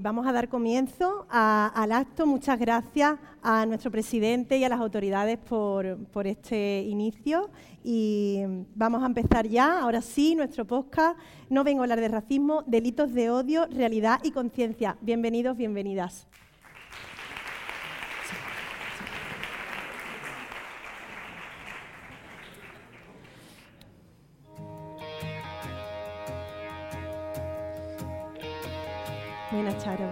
Vamos a dar comienzo al acto. Muchas gracias a nuestro presidente y a las autoridades por, por, este inicio. Y vamos a empezar ya, ahora sí, nuestro podcast. No vengo a hablar de racismo, delitos de odio, realidad y conciencia. Bienvenidos, bienvenidas. Buenas, Charo.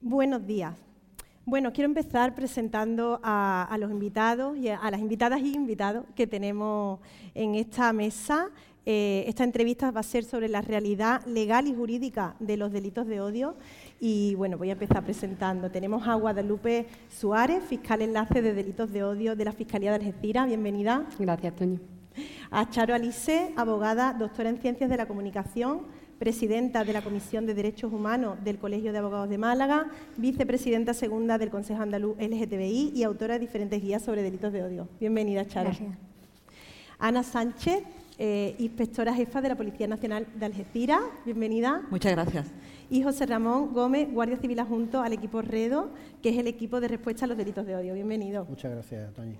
Buenos días. Bueno, quiero empezar presentando a, a, los invitados y a las invitadas y invitados que tenemos en esta mesa. Eh, esta entrevista va a ser sobre la realidad legal y jurídica de los delitos de odio. Y bueno, voy a empezar presentando. Tenemos a Guadalupe Suárez, fiscal enlace de delitos de odio de la Fiscalía de Algeciras. Bienvenida. Gracias, Toño. A Charo Alice, abogada, doctora en Ciencias de la Comunicación, presidenta de la Comisión de Derechos Humanos del Colegio de Abogados de Málaga, vicepresidenta segunda del Consejo Andaluz LGTBI y autora de diferentes guías sobre delitos de odio. Bienvenida, Charo. Gracias. Ana Sánchez, eh, inspectora jefa de la Policía Nacional de Algeciras. Bienvenida. Muchas gracias. Y José Ramón Gómez, Guardia Civil adjunto al equipo REDO, que es el equipo de respuesta a los delitos de odio. Bienvenido. Muchas gracias, Toñi.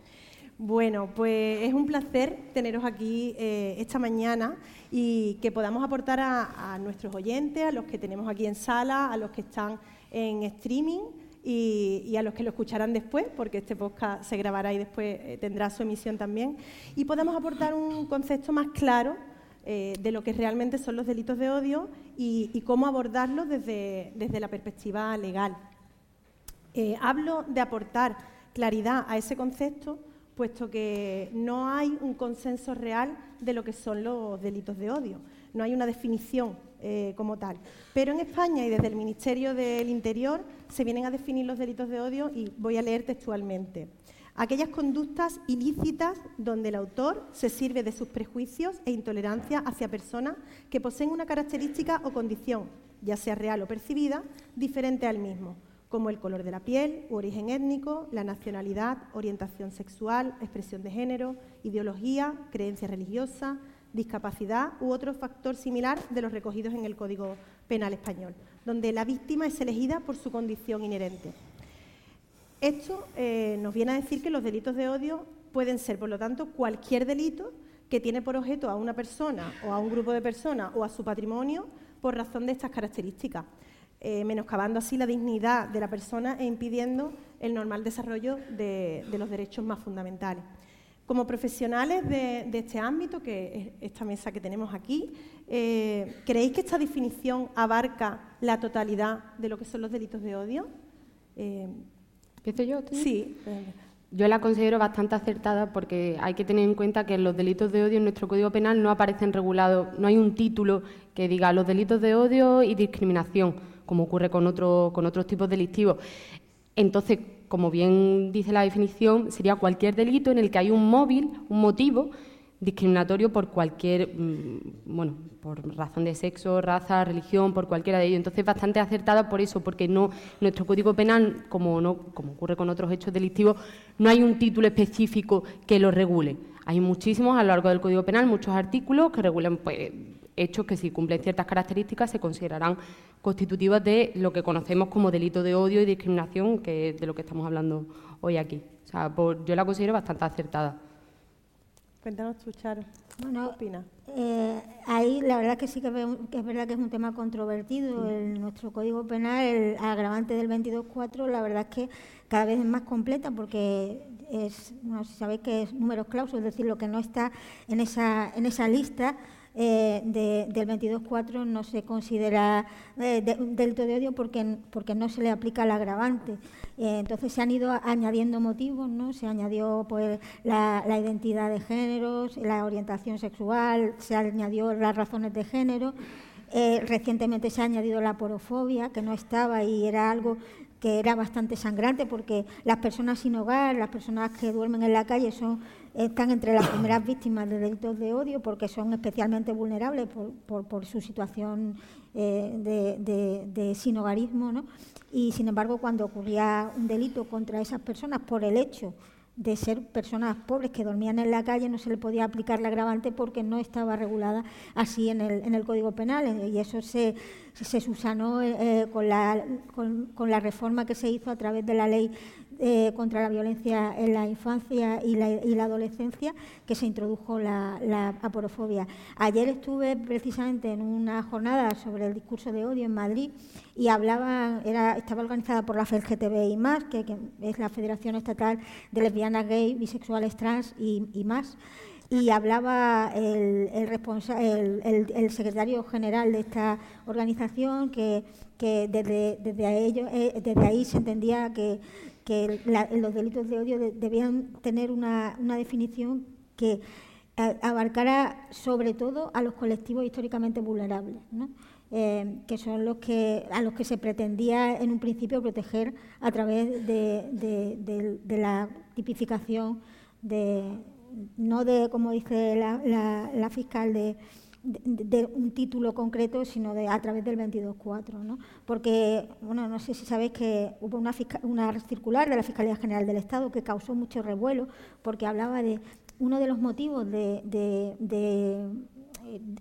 Bueno, pues es un placer teneros aquí eh, esta mañana y que podamos aportar a, a, nuestros oyentes, a los que tenemos aquí en sala, a los que están en streaming y, a los que lo escucharán después, porque este podcast se grabará y después eh, tendrá su emisión también, y podamos aportar un concepto más claro eh, de lo que realmente son los delitos de odio y, y cómo abordarlos desde, desde, la perspectiva legal. Eh, hablo de aportar claridad a ese concepto puesto que no hay un consenso real de lo que son los delitos de odio. No hay una definición eh, como tal. Pero en España y desde el Ministerio del Interior se vienen a definir los delitos de odio y voy a leer textualmente. Aquellas conductas ilícitas donde el autor se sirve de sus prejuicios e intolerancia hacia personas que poseen una característica o condición, ya sea real o percibida, diferente al mismo como el color de la piel u origen étnico, la nacionalidad, orientación sexual, expresión de género, ideología, creencia religiosa, discapacidad u otro factor similar de los recogidos en el Código Penal español, donde la víctima es elegida por su condición inherente. Esto eh, nos viene a decir que los delitos de odio pueden ser, por lo tanto, cualquier delito que tiene por objeto a una persona o a un grupo de personas o a su patrimonio por razón de estas características eh, menoscabando así la dignidad de la persona e impidiendo el normal desarrollo de, de los derechos más fundamentales. Como profesionales de, de, este ámbito, que es esta mesa que tenemos aquí, eh, ¿creéis que esta definición abarca la totalidad de lo que son los delitos de odio? Eh, ¿Empiezo yo? ¿tú? Sí. Yo la considero bastante acertada porque hay que tener en cuenta que los delitos de odio en nuestro Código Penal no aparecen regulados, no hay un título que diga los delitos de odio y discriminación como ocurre con, otro, con otros tipos delictivos. Entonces, como bien dice la definición, sería cualquier delito en el que hay un móvil, un motivo discriminatorio por cualquier, bueno, por razón de sexo, raza, religión, por cualquiera de ellos. Entonces, bastante acertada por eso, porque no nuestro Código Penal, como no como ocurre con otros hechos delictivos, no hay un título específico que lo regule. Hay muchísimos a lo largo del Código Penal, muchos artículos que regulan pues, hechos que si cumplen ciertas características se considerarán constitutivas de lo que conocemos como delito de odio y discriminación, que es de lo que estamos hablando hoy aquí. O sea, por, yo la considero bastante acertada. Cuéntanos tú, Charo. Bueno, ¿Qué opina? Eh, ahí la verdad que sí que, es verdad que es un tema controvertido. En nuestro Código Penal, el agravante del 22.4, la verdad es que cada vez es más completa porque es, no sé si sabéis que es números clausos, es decir, lo que no está en esa, en esa lista eh, del 22.4 no se considera eh, delito de odio porque, porque no se le aplica el agravante. Eh, entonces se han ido añadiendo motivos, ¿no? Se añadió pues, la, identidad de género, la orientación sexual, se añadió las razones de género. recientemente se ha añadido la porofobia, que no estaba y era algo que era bastante sangrante porque las personas sin hogar, las personas que duermen en la calle son están entre las primeras víctimas de delitos de odio porque son especialmente vulnerables por, su situación eh, de, sin hogarismo. ¿no? Y sin embargo, cuando ocurría un delito contra esas personas por el hecho de ser personas pobres que dormían en la calle, no se le podía aplicar la agravante porque no estaba regulada así en el, en el Código Penal. Y eso se, se subsanó eh, con, la, con, con, la reforma que se hizo a través de la ley eh, contra la violencia en la infancia y la, adolescencia que se introdujo la, aporofobia. Ayer estuve precisamente en una jornada sobre el discurso de odio en Madrid y hablaba, estaba organizada por la FELGTB y más, que, es la Federación Estatal de Lesbianas, Gay, Bisexuales, Trans y, más y hablaba el, el, secretario general de esta organización que, desde, desde, eh, desde ahí se entendía que que los delitos de odio debían tener una, definición que abarcara sobre todo a los colectivos históricamente vulnerables, eh, que son los que a los que se pretendía en un principio proteger a través de, la tipificación de no de como dice la fiscal de de, un título concreto, sino de, a través del 22.4. ¿no? Porque, bueno, no sé si sabéis que hubo una, circular de la Fiscalía General del Estado que causó mucho revuelo porque hablaba de uno de los motivos de,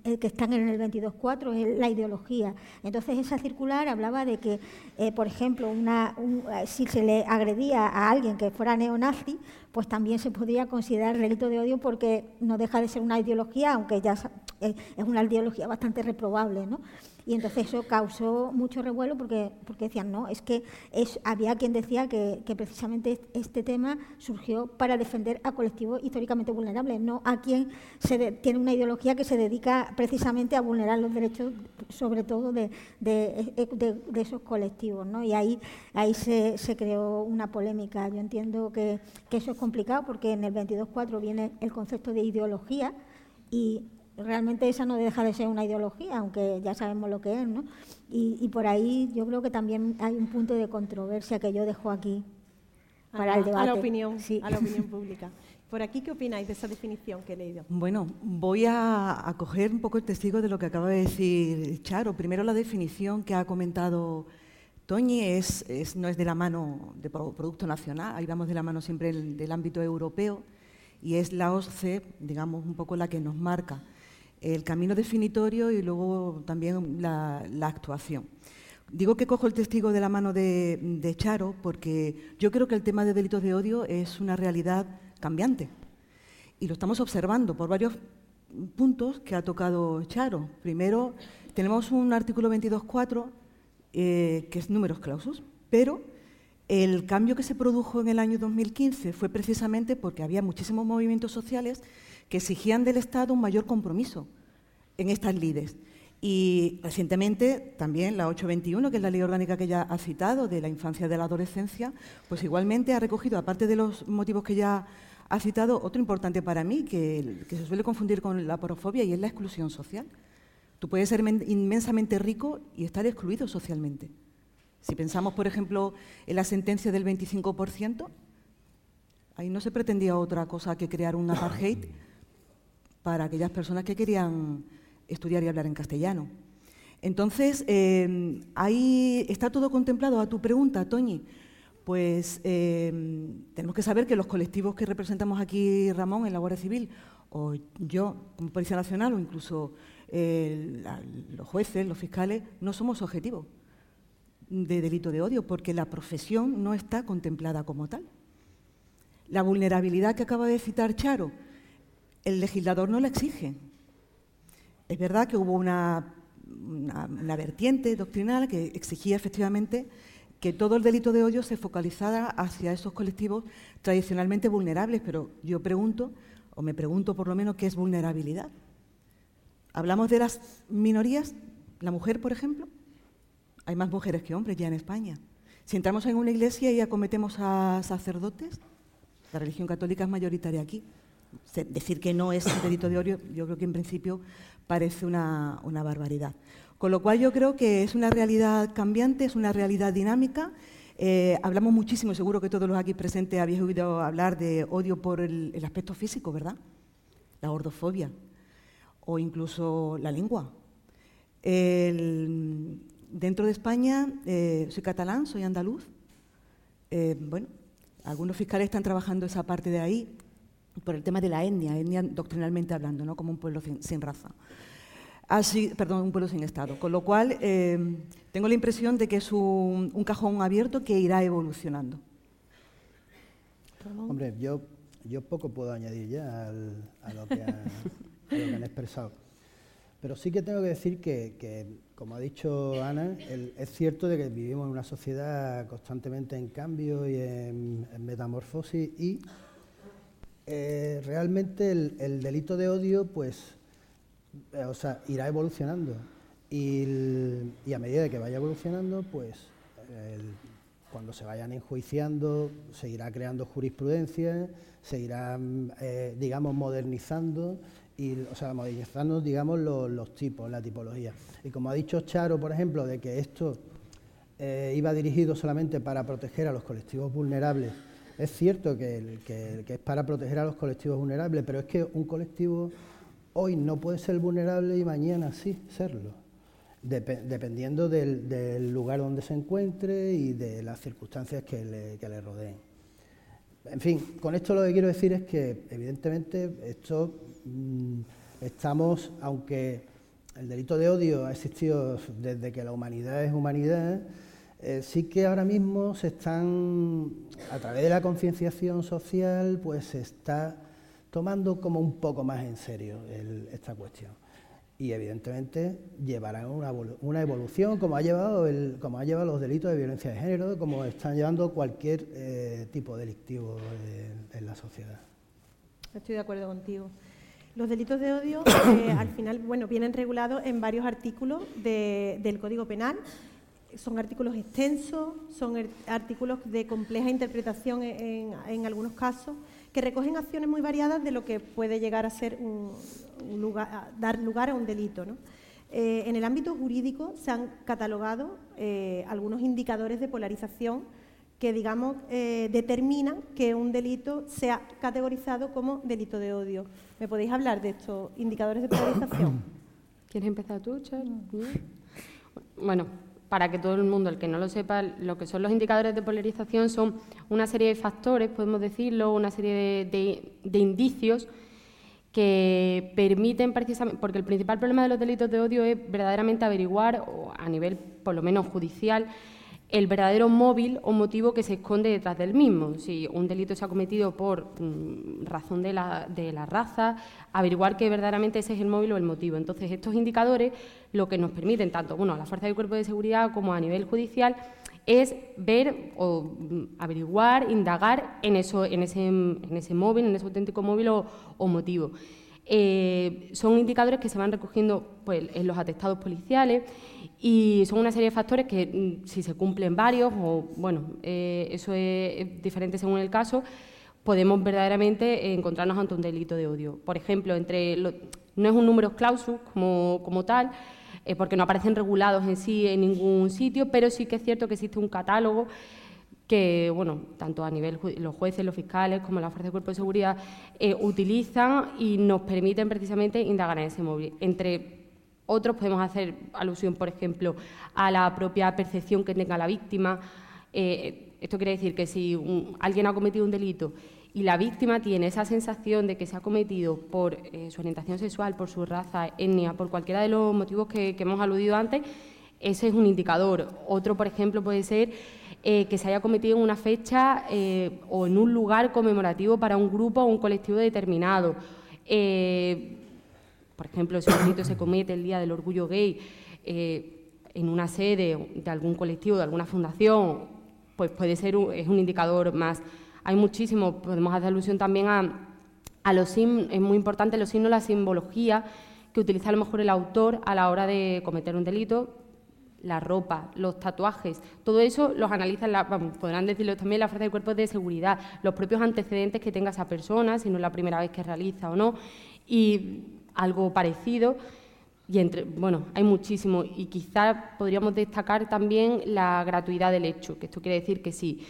eh, que están en el 22.4 es la ideología. Entonces esa circular hablaba de que, eh, por ejemplo, una, eh, si se le agredía a alguien que fuera neonazi, pues también se podría considerar delito de odio porque no deja de ser una ideología, aunque ya es una ideología bastante reprobable, ¿no? Y entonces eso causó mucho revuelo porque, porque decían, no, es que es, había quien decía que, precisamente este tema surgió para defender a colectivos históricamente vulnerables, no a quien se tiene una ideología que se dedica precisamente a vulnerar los derechos, sobre todo de, esos colectivos. ¿no? Y ahí, ahí se, creó una polémica. Yo entiendo que, que eso es complicado porque en el 22.4 viene el concepto de ideología y realmente esa no deja de ser una ideología, aunque ya sabemos lo que es, ¿no? Y, por ahí yo creo que también hay un punto de controversia que yo dejo aquí para el debate. A la opinión, a la opinión pública. Por aquí, ¿qué opináis de esa definición que he leído? Bueno, voy a, coger un poco el testigo de lo que acaba de decir Charo. Primero, la definición que ha comentado Toñi es, no es de la mano de Producto Nacional, ahí vamos de la mano siempre del ámbito europeo, y es la OSCE, digamos, un poco la que nos marca el camino definitorio y luego también la, actuación. Digo que cojo el testigo de la mano de, Charo porque yo creo que el tema de delitos de odio es una realidad cambiante y lo estamos observando por varios puntos que ha tocado Charo. Primero, tenemos un artículo 22.4 eh, que es números clausos, pero el cambio que se produjo en el año 2015 fue precisamente porque había muchísimos movimientos sociales que exigían del Estado un mayor compromiso en estas lides. Y recientemente también la 821, que es la ley orgánica que ya ha citado de la infancia y de la adolescencia, pues igualmente ha recogido, aparte de los motivos que ya ha citado, otro importante para mí, que, se suele confundir con la porofobia, y es la exclusión social. Tú puedes ser inmensamente rico y estar excluido socialmente. Si pensamos, por ejemplo, en la sentencia del 25%, ahí no se pretendía otra cosa que crear un apartheid para aquellas personas que querían estudiar y hablar en castellano. Entonces, eh, ahí está todo contemplado. A tu pregunta, Toñi, pues eh, tenemos que saber que los colectivos que representamos aquí, Ramón, en la Guardia Civil, o yo como Policía Nacional, o incluso eh, los jueces, los fiscales, no somos objetivos de delito de odio, porque la profesión no está contemplada como tal. La vulnerabilidad que acaba de citar Charo, el legislador no la exige. Es verdad que hubo una, una, vertiente doctrinal que exigía efectivamente que todo el delito de odio se focalizara hacia esos colectivos tradicionalmente vulnerables, pero yo pregunto, o me pregunto por lo menos, ¿qué es vulnerabilidad? Hablamos de las minorías, la mujer, por ejemplo. Hay más mujeres que hombres ya en España. Si entramos en una iglesia y acometemos a sacerdotes, la religión católica es mayoritaria aquí. Decir que no es delito de odio, yo creo que en principio parece una, barbaridad. Con lo cual yo creo que es una realidad cambiante, es una realidad dinámica. Eh, hablamos muchísimo, seguro que todos los aquí presentes habéis oído hablar de odio por el, aspecto físico, ¿verdad? La gordofobia o incluso la lengua. dentro de España, eh, soy catalán, soy andaluz. Eh, bueno, algunos fiscales están trabajando esa parte de ahí por el tema de la etnia, etnia doctrinalmente hablando, ¿no? como un pueblo sin, raza. Así, perdón, un pueblo sin Estado. Con lo cual, eh, tengo la impresión de que es un, cajón abierto que irá evolucionando. Hombre, yo, yo poco puedo añadir ya a, lo que han expresado. Pero sí que tengo que decir que, como ha dicho Ana, es cierto de que vivimos en una sociedad constantemente en cambio y en metamorfosis y eh, realmente el, delito de odio, pues, eh, irá evolucionando. Y, a medida que vaya evolucionando, pues, cuando se vayan enjuiciando, se irá creando jurisprudencia, se irá, eh, digamos, modernizando, y, o sea, digamos, los, tipos, la tipología. Y como ha dicho Charo, por ejemplo, de que esto iba dirigido solamente para proteger a los colectivos vulnerables es cierto que, es para proteger a los colectivos vulnerables, pero es que un colectivo hoy no puede ser vulnerable y mañana sí serlo, dependiendo del, lugar donde se encuentre y de las circunstancias que le, rodeen. En fin, con esto lo que quiero decir es que evidentemente esto mm, estamos, aunque el delito de odio ha existido desde que la humanidad es humanidad, eh, sí que ahora mismo se están, a través de la concienciación social, pues se está tomando como un poco más en serio esta cuestión. Y evidentemente llevarán una, evolución, como ha, llevado como ha llevado los delitos de violencia de género, como están llevando cualquier eh, tipo delictivo en, la sociedad. Estoy de acuerdo contigo. Los delitos de odio, eh, al final, bueno, vienen regulados en varios artículos del Código Penal son artículos extensos, son artículos de compleja interpretación en, algunos casos, que recogen acciones muy variadas de lo que puede llegar a ser un, lugar, dar lugar a un delito. Eh, en el ámbito jurídico se han catalogado eh, algunos indicadores de polarización que, digamos, eh, determinan que un delito sea categorizado como delito de odio. ¿Me podéis hablar de estos indicadores de polarización? ¿Quieres empezar tú, Charles? Bueno, para que todo el mundo, el que no lo sepa, lo que son los indicadores de polarización son una serie de factores, podemos decirlo, una serie de, indicios que permiten precisamente, porque el principal problema de los delitos de odio es verdaderamente averiguar, o a nivel por lo menos judicial, el verdadero móvil o motivo que se esconde detrás del mismo. Si un delito se ha cometido por mm, razón de la, de la, raza, averiguar que verdaderamente ese es el móvil o el motivo. Entonces, estos indicadores lo que nos permiten, tanto bueno, a la Fuerza del Cuerpo de Seguridad como a nivel judicial, es ver o mm, averiguar, indagar en, eso, en, ese, en ese móvil, en ese auténtico móvil o, motivo. Eh, son indicadores que se van recogiendo pues, en los atestados policiales y son una serie de factores que, mm, si se cumplen varios, o bueno, eh, eso es, diferente según el caso, podemos verdaderamente encontrarnos ante un delito de odio. Por ejemplo, entre no es un número clausus como, como tal, eh, porque no aparecen regulados en sí en ningún sitio, pero sí que es cierto que existe un catálogo que, bueno, tanto a nivel los jueces, los fiscales, como la Fuerza de Cuerpo de Seguridad eh, utilizan y nos permiten precisamente indagar en ese móvil. Entre otros podemos hacer alusión, por ejemplo, a la propia percepción que tenga la víctima. Eh, esto quiere decir que si alguien ha cometido un delito y la víctima tiene esa sensación de que se ha cometido por eh, su orientación sexual, por su raza, etnia, por cualquiera de los motivos que, hemos aludido antes, ese es un indicador. Otro, por ejemplo, puede ser eh, que se haya cometido en una fecha o en un lugar conmemorativo para un grupo o un colectivo determinado Eh, por ejemplo, si un delito se comete el Día del Orgullo Gay eh, en una sede de algún colectivo, de alguna fundación, pues puede ser un, es un indicador más. Hay muchísimos, podemos hacer alusión también a, a los signos, es muy importante los signos, la simbología que utiliza a lo mejor el autor a la hora de cometer un delito, la ropa, los tatuajes, todo eso los analizan, podrán decirlo también la fuerza de cuerpos de seguridad, los propios antecedentes que tenga esa persona, si no es la primera vez que realiza o no, y algo parecido. Y entre, bueno, hay muchísimo y quizás podríamos destacar también la gratuidad del hecho, que esto quiere decir que sí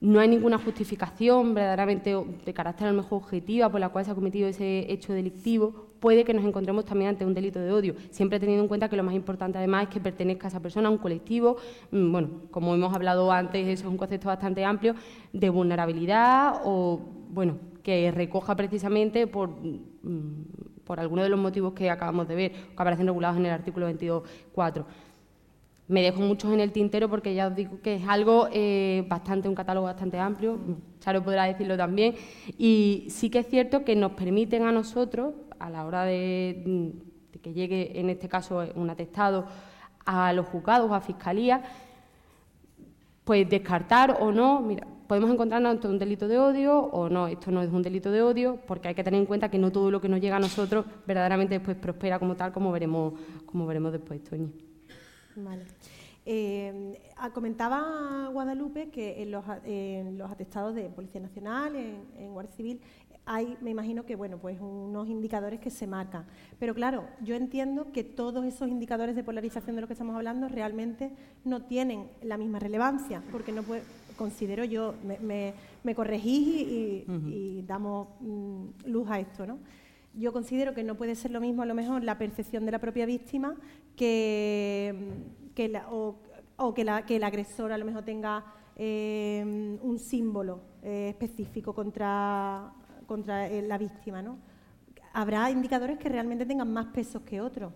no hay ninguna justificación verdaderamente de carácter a lo mejor objetiva por la cual se ha cometido ese hecho delictivo, puede que nos encontremos también ante un delito de odio, siempre teniendo en cuenta que lo más importante además es que pertenezca a esa persona a un colectivo, mm, bueno, como hemos hablado antes, eso es un concepto bastante amplio, de vulnerabilidad o, bueno, que recoja precisamente por, mm, por alguno de los motivos que acabamos de ver, que aparecen regulados en el artículo 22.4 me dejo muchos en el tintero porque ya os digo que es algo eh, bastante, un catálogo bastante amplio, Charo podrá decirlo también, y sí que es cierto que nos permiten a nosotros, a la hora de, que llegue en este caso un atestado a los juzgados, a fiscalía, pues descartar o no, mira, podemos encontrarnos ante un delito de odio o no, esto no es un delito de odio, porque hay que tener en cuenta que no todo lo que nos llega a nosotros verdaderamente después prospera como tal, como veremos, como veremos después, Toñi. Vale. Eh, comentaba Guadalupe que en los, atestados de Policía Nacional, en, Guardia Civil, hay, me imagino que, bueno, pues unos indicadores que se marcan. Pero claro, yo entiendo que todos esos indicadores de polarización de los que estamos hablando realmente no tienen la misma relevancia, porque no puede, considero yo, me, me, corregís y, damos mm, luz a esto, ¿no? Yo considero que no puede ser lo mismo a lo mejor la percepción de la propia víctima que, o, que, la, que, el agresor a lo mejor tenga eh, un símbolo eh, específico contra, contra eh, la víctima. ¿no? ¿Habrá indicadores que realmente tengan más pesos que otros?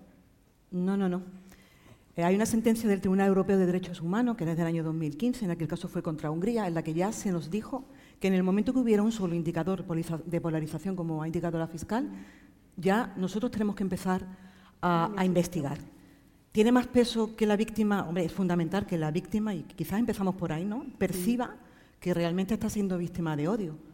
No, no, no. hay una sentencia del Tribunal Europeo de Derechos Humanos, que es del año 2015, en aquel caso fue contra Hungría, en la que ya se nos dijo que en el momento que hubiera un solo indicador de polarización, como ha indicado la fiscal, ya nosotros tenemos que empezar a investigar. ¿Tiene más peso que la víctima? Hombre, es fundamental que la víctima, y quizás empezamos por ahí, ¿no? Perciba que realmente está siendo víctima de odio.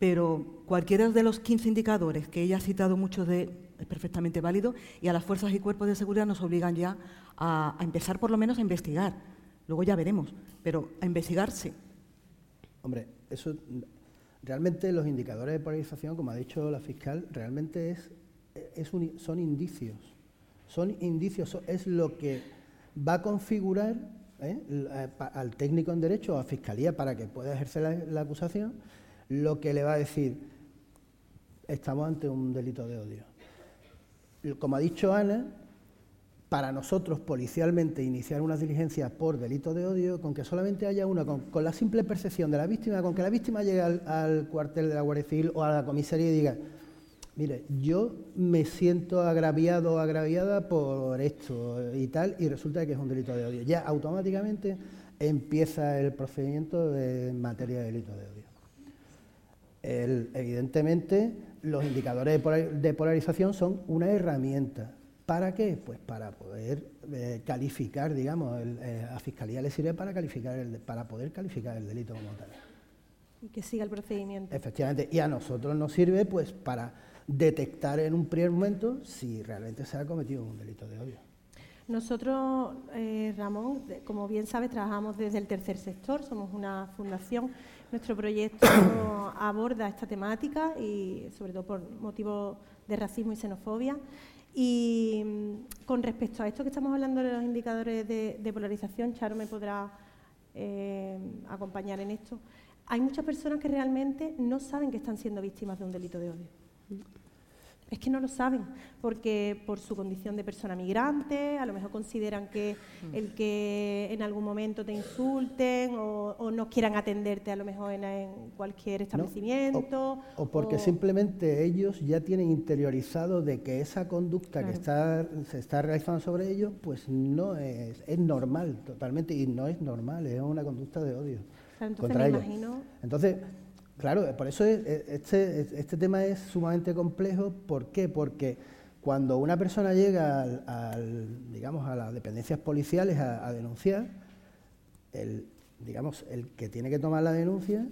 Pero cualquiera de los 15 indicadores que ella ha citado, muchos de es perfectamente válido, y a las fuerzas y cuerpos de seguridad nos obligan ya a, empezar por lo menos a investigar. Luego ya veremos, pero a investigarse. Hombre, eso realmente los indicadores de polarización, como ha dicho la fiscal, realmente es son indicios son indicios, es lo que va a configurar ¿eh? Eh, al técnico en derecho o a fiscalía para que pueda ejercer la, acusación, lo que le va a decir, estamos ante un delito de odio. Como ha dicho Ana, para nosotros policialmente iniciar una diligencia por delito de odio, con que solamente haya una, con, la simple percepción de la víctima, con que la víctima llegue al, cuartel de la Guardia Civil o a la comisaría y diga, mire, yo me siento agraviado o agraviada por esto y tal, y resulta que es un delito de odio. Ya automáticamente empieza el procedimiento en materia de delito de odio. Evidentemente, los indicadores de polarización son una herramienta. ¿Para qué? Pues para poder eh, calificar, digamos, eh, a Fiscalía le sirve para, calificar el, para poder calificar el delito como tal. Y que siga el procedimiento. Efectivamente, y a nosotros nos sirve pues para detectar en un primer momento si realmente se ha cometido un delito de odio. Nosotros, eh, Ramón, como bien sabes, trabajamos desde el tercer sector, somos una fundación. Nuestro proyecto aborda esta temática y sobre todo por motivos de racismo y xenofobia. Y mm, con respecto a esto que estamos hablando de los indicadores de, polarización, Charo me podrá eh, acompañar en esto. Hay muchas personas que realmente no saben que están siendo víctimas de un delito de odio. Es que no lo saben, porque por su condición de persona migrante, a lo mejor consideran que mm. el que en algún momento te insulten o, no quieran atenderte a lo mejor en, cualquier establecimiento. o, porque simplemente ellos ya tienen interiorizado de que esa conducta que está, se está realizando sobre ellos, pues no es, es normal totalmente, y no es normal, es una conducta de odio entonces contra ellos. Imagino... Entonces, Claro, por eso este, este tema es sumamente complejo. ¿Por qué? Porque cuando una persona llega al, digamos, a las dependencias policiales a, denunciar, el, digamos, el que tiene que tomar la denuncia,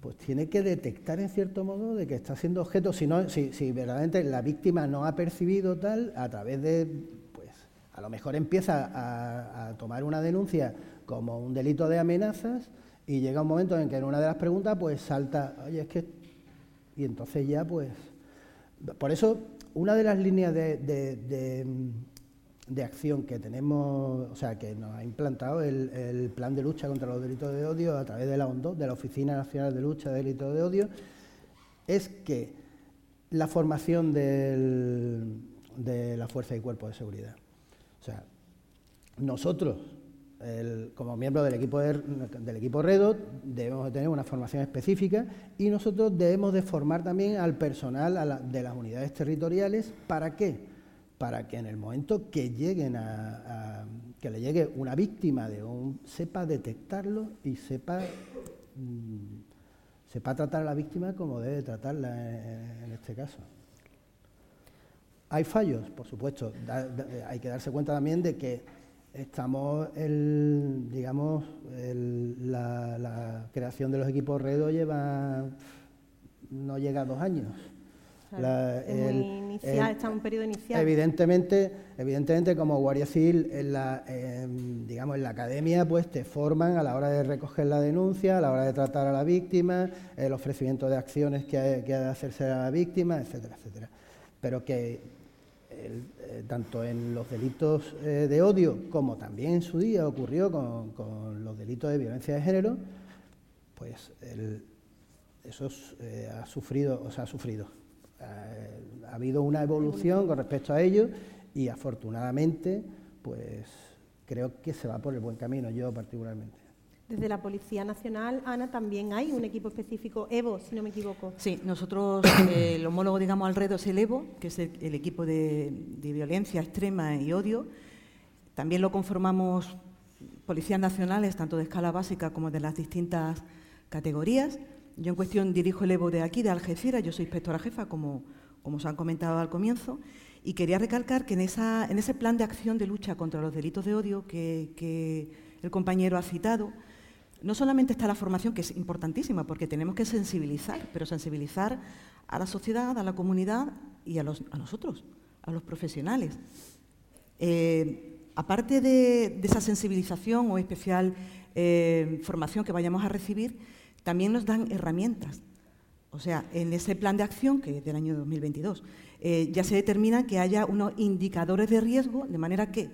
pues tiene que detectar en cierto modo de que está siendo objeto, si, no, si, si verdaderamente la víctima no ha percibido tal, a través de, pues, a lo mejor empieza a, a tomar una denuncia como un delito de amenazas y llega un momento en que en una de las preguntas pues salta, oye, es que... Y entonces ya pues... Por eso una de las líneas de, acción que tenemos, o sea, que nos ha implantado el, plan de lucha contra los delitos de odio a través de la ONDO, de la Oficina Nacional de Lucha de Delitos de Odio, es que la formación de la Fuerza y Cuerpo de Seguridad. O sea, nosotros como miembro del equipo, del equipo REDO debemos de tener una formación específica y nosotros debemos de formar también al personal de las unidades territoriales. ¿Para qué? Para que en el momento que lleguen a, que le llegue una víctima de un sepa detectarlo y sepa mm, sepa tratar a la víctima como debe tratarla en, este caso. Hay fallos, por supuesto. hay que darse cuenta también de que Estamos, el, digamos, la, creación de los equipos REDO lleva, no llega a dos años. es muy inicial, está en un periodo inicial. Evidentemente, evidentemente como Guardia Civil, en la, digamos, en la academia, pues te forman a la hora de recoger la denuncia, a la hora de tratar a la víctima, el ofrecimiento de acciones que, hay, que ha de hacerse a la víctima, etcétera, etcétera. Pero que eh, tanto en los delitos eh, de odio como también en su día ocurrió con, los delitos de violencia de género, pues eso eh, ha sufrido, o sea, ha sufrido. ha habido una evolución con respecto a ello y afortunadamente, pues creo que se va por el buen camino, yo particularmente. Desde la Policía Nacional, Ana, también hay un equipo específico, EVO, si no me equivoco. Sí, nosotros, eh, el homólogo, digamos, alrededor es el EVO, que es el, equipo de, violencia extrema y odio. También lo conformamos policías nacionales, tanto de escala básica como de las distintas categorías. Yo en cuestión dirijo el EVO de aquí, de Algeciras, yo soy inspectora jefa, como, como os han comentado al comienzo, y quería recalcar que en, esa, en ese plan de acción de lucha contra los delitos de odio que, que el compañero ha citado, no solamente está la formación, que es importantísima, porque tenemos que sensibilizar, pero sensibilizar a la sociedad, a la comunidad y a, nosotros, a los profesionales. Eh, aparte de, esa sensibilización o especial eh, formación que vayamos a recibir, también nos dan herramientas. O sea, en ese plan de acción, que es del año 2022, eh, ya se determina que haya unos indicadores de riesgo, de manera que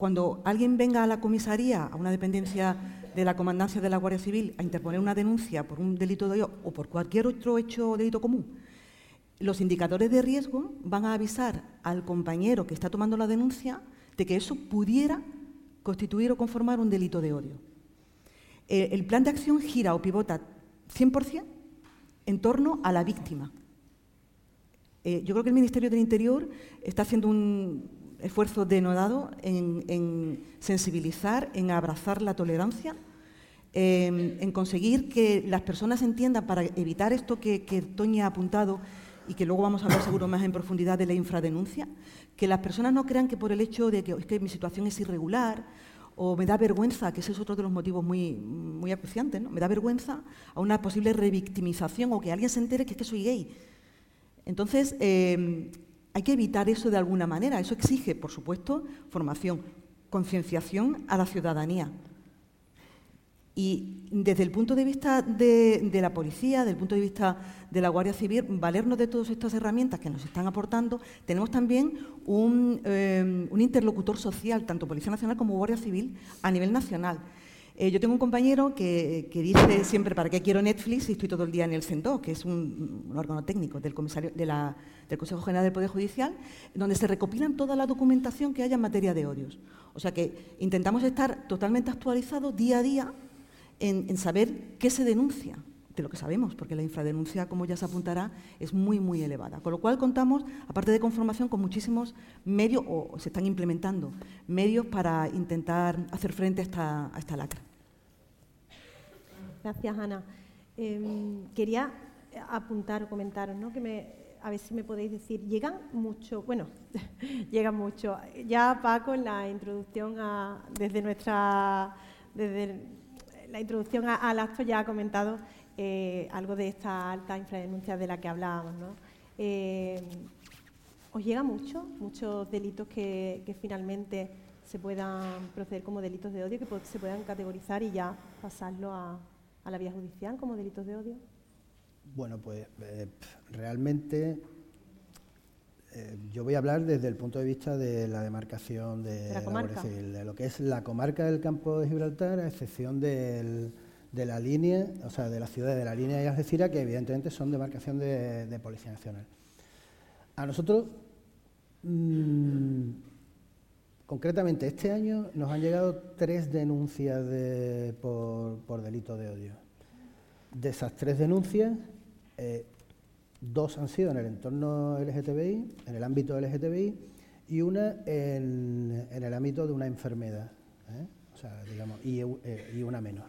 cuando alguien venga a la comisaría, a una dependencia de la Comandancia de la Guardia Civil, a interponer una denuncia por un delito de odio o por cualquier otro hecho o delito común, los indicadores de riesgo van a avisar al compañero que está tomando la denuncia de que eso pudiera constituir o conformar un delito de odio. Eh, el plan de acción gira o pivota 100% en torno a la víctima. Eh, yo creo que el Ministerio del Interior está haciendo un, esfuerzo denodado en, sensibilizar, en abrazar la tolerancia, en, conseguir que las personas entiendan, para evitar esto que, Toña ha apuntado y que luego vamos a hablar seguro más en profundidad de la infradenuncia, que las personas no crean que por el hecho de que, es que mi situación es irregular o me da vergüenza, que ese es otro de los motivos muy, muy acuciantes, ¿no? me da vergüenza a una posible revictimización o que alguien se entere que es que soy gay. Entonces, eh, hay que evitar eso de alguna manera. Eso exige, por supuesto, formación, concienciación a la ciudadanía. Y desde el punto de vista de, la policía, desde el punto de vista de la Guardia Civil, valernos de todas estas herramientas que nos están aportando, tenemos también un, eh, interlocutor social, tanto Policía Nacional como Guardia Civil, a nivel nacional. Eh, yo tengo un compañero que, dice siempre, ¿para qué quiero Netflix si estoy todo el día en el CENTO, que es un, órgano técnico del, comisario, del Consejo General del Poder Judicial, donde se recopilan toda la documentación que haya en materia de odios. O sea que intentamos estar totalmente actualizados día a día en, saber qué se denuncia, de lo que sabemos, porque la infradenuncia, como ya se apuntará, es muy, muy elevada. Con lo cual contamos, aparte de conformación, con muchísimos medios, o se están implementando medios para intentar hacer frente a esta, lacra. Gracias, Ana. Em, quería apuntar o comentaros, ¿no? Que me, a ver si me podéis decir, llegan mucho, bueno, llegan mucho. Ya Paco en la introducción desde nuestra, desde la introducción al acto ya ha comentado eh, algo de esta alta infradenuncia de la que hablábamos, ¿no? Eh, ¿Os llega mucho, muchos delitos que, finalmente se puedan proceder como delitos de odio, que se puedan categorizar y ya pasarlo a, a la vía judicial como delitos de odio? Bueno, pues eh, realmente eh, yo voy a hablar desde el punto de vista de la demarcación de, la Guardia Civil, de lo que es la comarca del campo de Gibraltar, a excepción de la línea, o sea, de la ciudad de la línea de Algeciras, que evidentemente son demarcación de, Policía Nacional. A nosotros, mm, concretamente este año, nos han llegado tres denuncias por, por delito de odio. De esas tres denuncias, eh, dos han sido en el entorno LGTBI, en el ámbito LGTBI, y una en, el ámbito de una enfermedad, ¿eh? o sea, digamos, eh, y, una menor.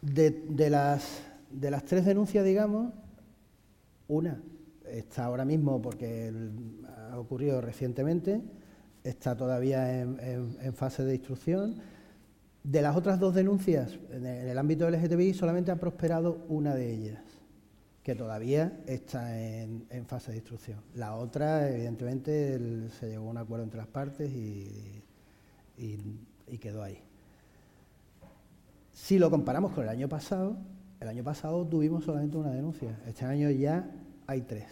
De, las, de las tres denuncias, digamos, una está ahora mismo porque ha ocurrido recientemente, está todavía en, fase de instrucción. De las otras dos denuncias en el ámbito LGTBI solamente ha prosperado una de ellas que todavía está en, fase de instrucción. La otra, evidentemente, se llegó a un acuerdo entre las partes y, quedó ahí. Si lo comparamos con el año pasado, el año pasado tuvimos solamente una denuncia, este año ya hay tres.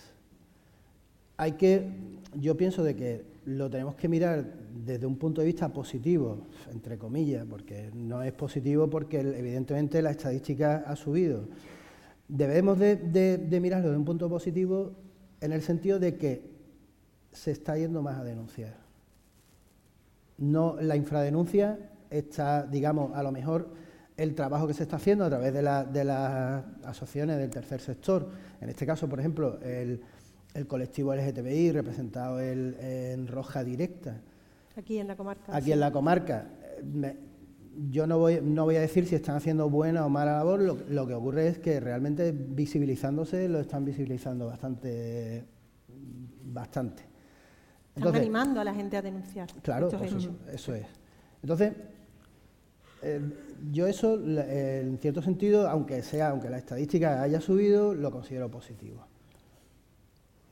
Hay que, yo pienso de que lo tenemos que mirar desde un punto de vista positivo, entre comillas, porque no es positivo porque evidentemente la estadística ha subido debemos de, mirarlo de un punto positivo en el sentido de que se está yendo más a denunciar. No, la infradenuncia está, digamos, a lo mejor el trabajo que se está haciendo a través de, las asociaciones del tercer sector. En este caso, por ejemplo, el, colectivo LGTBI representado en Roja Directa. Aquí en la comarca. Aquí en la comarca yo no voy, no voy a decir si están haciendo buena o mala labor, lo, que ocurre es que realmente visibilizándose lo están visibilizando bastante. bastante. están animando a la gente a denunciar. Claro, eso, es. Entonces, eh, yo eso, en cierto sentido, aunque sea, aunque la estadística haya subido, lo considero positivo.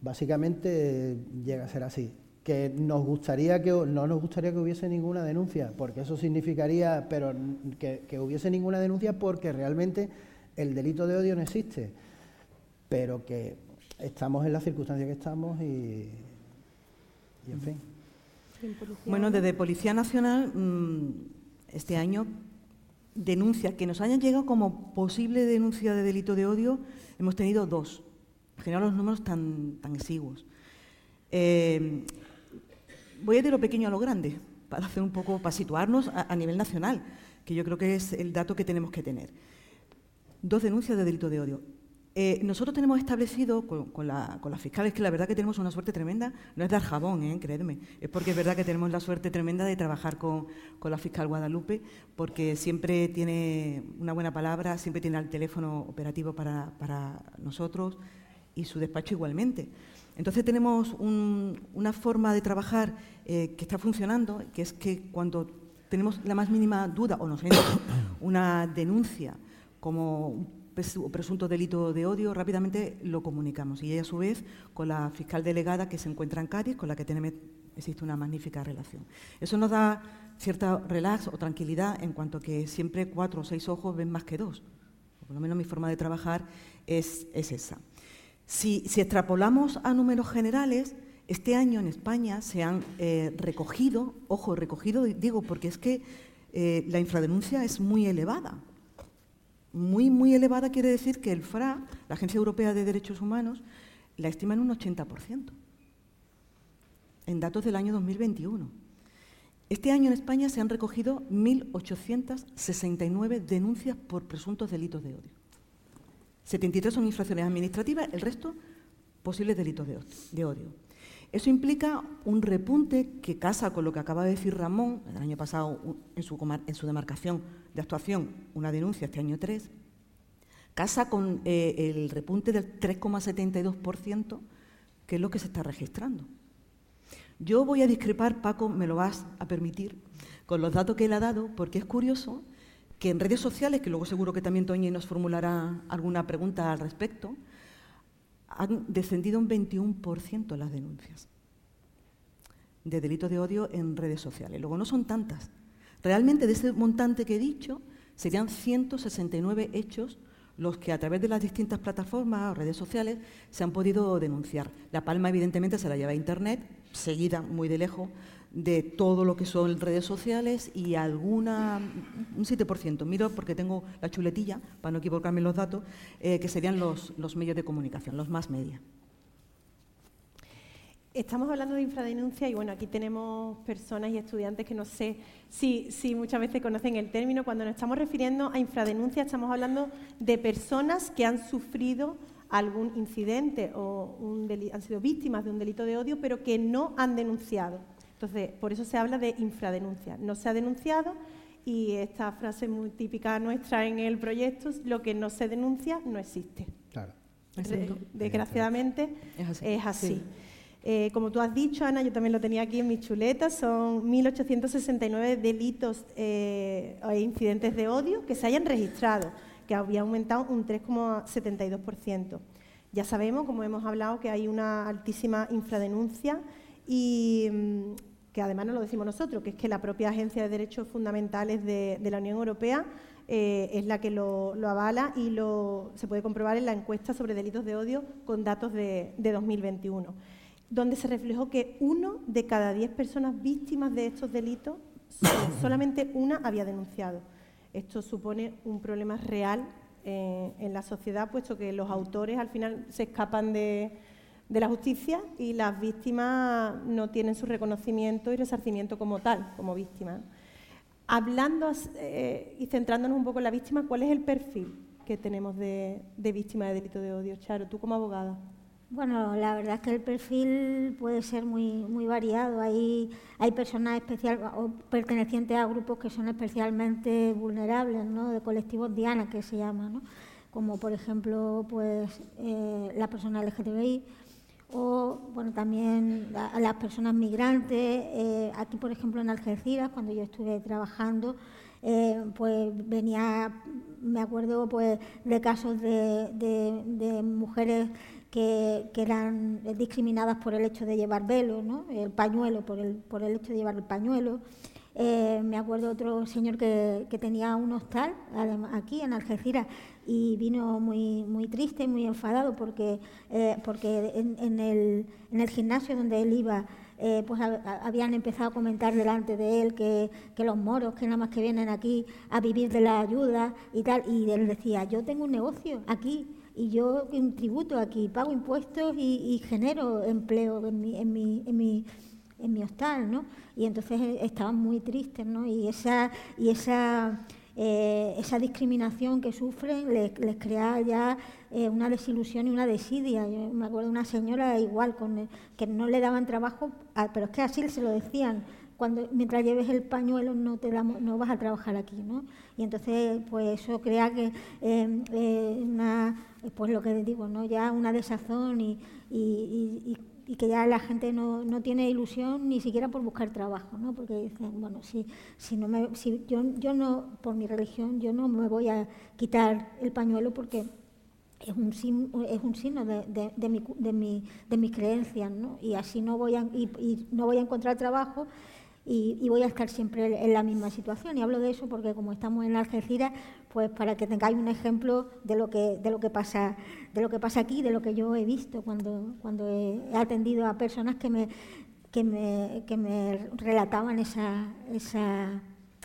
Básicamente llega a ser así que nos gustaría que no nos gustaría que hubiese ninguna denuncia, porque eso significaría, pero que, hubiese ninguna denuncia porque realmente el delito de odio no existe, pero que estamos en la circunstancia que estamos y, en fin. Bueno, desde Policía Nacional mm, este año denuncia que nos hayan llegado como posible denuncia de delito de odio, hemos tenido dos. En general los números tan, tan exiguos. Eh, voy a de lo pequeño a lo grande, para hacer un poco, para situarnos a, nivel nacional, que yo creo que es el dato que tenemos que tener. Dos denuncias de delito de odio. Eh, nosotros tenemos establecido con, la, con, las fiscales que la verdad que tenemos una suerte tremenda, no es dar jabón, eh, creedme, es porque es verdad que tenemos la suerte tremenda de trabajar con, la fiscal Guadalupe, porque siempre tiene una buena palabra, siempre tiene el teléfono operativo para nosotros y su despacho igualmente. Entonces tenemos una forma de trabajar eh, que está funcionando, que es que cuando tenemos la más mínima duda o nos entra una denuncia como un presunto delito de odio, rápidamente lo comunicamos. Y ella, a su vez, con la fiscal delegada que se encuentra en Cádiz, con la que tenemos, existe una magnífica relación. Eso nos da cierta relax o tranquilidad en cuanto que siempre cuatro o seis ojos ven más que dos. Por lo menos mi forma de trabajar es esa. Si, extrapolamos a números generales, este año en España se han eh, recogido, ojo, recogido, digo, porque es que eh, la infradenuncia es muy elevada. Muy, muy elevada quiere decir que el FRA, la Agencia Europea de Derechos Humanos, la estima en un 80%, en datos del año 2021. Este año en España se han recogido 1.869 denuncias por presuntos delitos de odio. 73 son infracciones administrativas, el resto posibles delitos de odio. Eso implica un repunte que casa con lo que acaba de decir Ramón, el año pasado en su, demarcación de actuación, una denuncia este año tres, casa con eh, el repunte del 3,72%, que es lo que se está registrando. Yo voy a discrepar, Paco, me lo vas a permitir, con los datos que él ha dado, porque es curioso que en redes sociales, que luego seguro que también Toñi nos formulará alguna pregunta al respecto, han descendido un 21% las denuncias de delitos de odio en redes sociales. Luego no son tantas. Realmente de ese montante que he dicho, serían 169 hechos los que a través de las distintas plataformas o redes sociales se han podido denunciar. La palma, evidentemente, se la lleva a Internet, seguida muy de lejos de todo lo que son redes sociales y alguna, un 7%, miro porque tengo la chuletilla, para no equivocarme en los datos, eh, que serían los, los medios de comunicación, los más media. Estamos hablando de infradenuncia y bueno, aquí tenemos personas y estudiantes que no sé si, si, muchas veces conocen el término. Cuando nos estamos refiriendo a infradenuncia estamos hablando de personas que han sufrido algún incidente o han sido víctimas de un delito de odio, pero que no han denunciado. Entonces, por eso se habla de infradenuncia. No se ha denunciado y esta frase muy típica nuestra en el proyecto, lo que no se denuncia no existe. Claro. desgraciadamente es así. Eh, como tú has dicho, Ana, yo también lo tenía aquí en mis chuletas, son 1.869 delitos eh, e incidentes de odio que se hayan registrado, que había aumentado un 3,72%. Ya sabemos, como hemos hablado, que hay una altísima infradenuncia y mm, que además no lo decimos nosotros, que es que la propia Agencia de Derechos Fundamentales de, la Unión Europea eh, es la que lo, avala y lo, se puede comprobar en la encuesta sobre delitos de odio con datos de, de 2021 donde se reflejó que uno de cada diez personas víctimas de estos delitos, solamente una había denunciado. Esto supone un problema real eh, en la sociedad, puesto que los autores al final se escapan de, la justicia y las víctimas no tienen su reconocimiento y resarcimiento como tal, como víctimas. Hablando eh, y centrándonos un poco en la víctima, ¿cuál es el perfil que tenemos de, de víctima de delito de odio? Charo, tú como abogada. Bueno, la verdad es que el perfil puede ser muy, muy variado. Hay, hay personas especial, o pertenecientes a grupos que son especialmente vulnerables, ¿no? de colectivos Diana, que se llama, ¿no? como por ejemplo pues, eh, la persona LGTBI o bueno, también a, las personas migrantes. Eh, aquí, por ejemplo, en Algeciras, cuando yo estuve trabajando, eh, pues venía, me acuerdo pues, de casos de, mujeres que, eran discriminadas por el hecho de llevar velo, ¿no? el pañuelo, por el, por el hecho de llevar el pañuelo. Eh, me acuerdo otro señor que, tenía un hostal aquí en Algeciras y vino muy, muy triste, muy enfadado porque, eh, porque en, el, en, el, gimnasio donde él iba eh, pues habían empezado a comentar delante de él que, que, los moros, que nada más que vienen aquí a vivir de la ayuda y tal, y él decía, yo tengo un negocio aquí y yo tributo aquí, pago impuestos y, genero empleo en mi, en mi, en mi, en mi hostal, ¿no? Y entonces eh, estaban muy tristes, ¿no? Y esa, y esa, eh, esa discriminación que sufren les, crea ya eh, una desilusión y una desidia. Yo me acuerdo de una señora igual, con que no le daban trabajo, ah, pero es que así se lo decían, cuando mientras lleves el pañuelo no te damos, no vas a trabajar aquí, ¿no? Y entonces pues eso crea que eh, una pues lo que digo, ¿no? Ya una desazón y, y, que ya la gente no, no, tiene ilusión ni siquiera por buscar trabajo, ¿no? Porque dicen, bueno, si, si no me, si yo, yo no, por mi religión, yo no me voy a quitar el pañuelo porque es un, es un signo de, de, mi, de, mi, de mis creencias, ¿no? Y así no voy a, y no voy a encontrar trabajo y, voy a estar siempre en la misma situación. Y hablo de eso porque como estamos en Algeciras, pues para que tengáis un ejemplo de lo que, de lo que pasa, de lo que pasa aquí, de lo que yo he visto cuando, cuando he, atendido a personas que me, que me, que me relataban esa, esa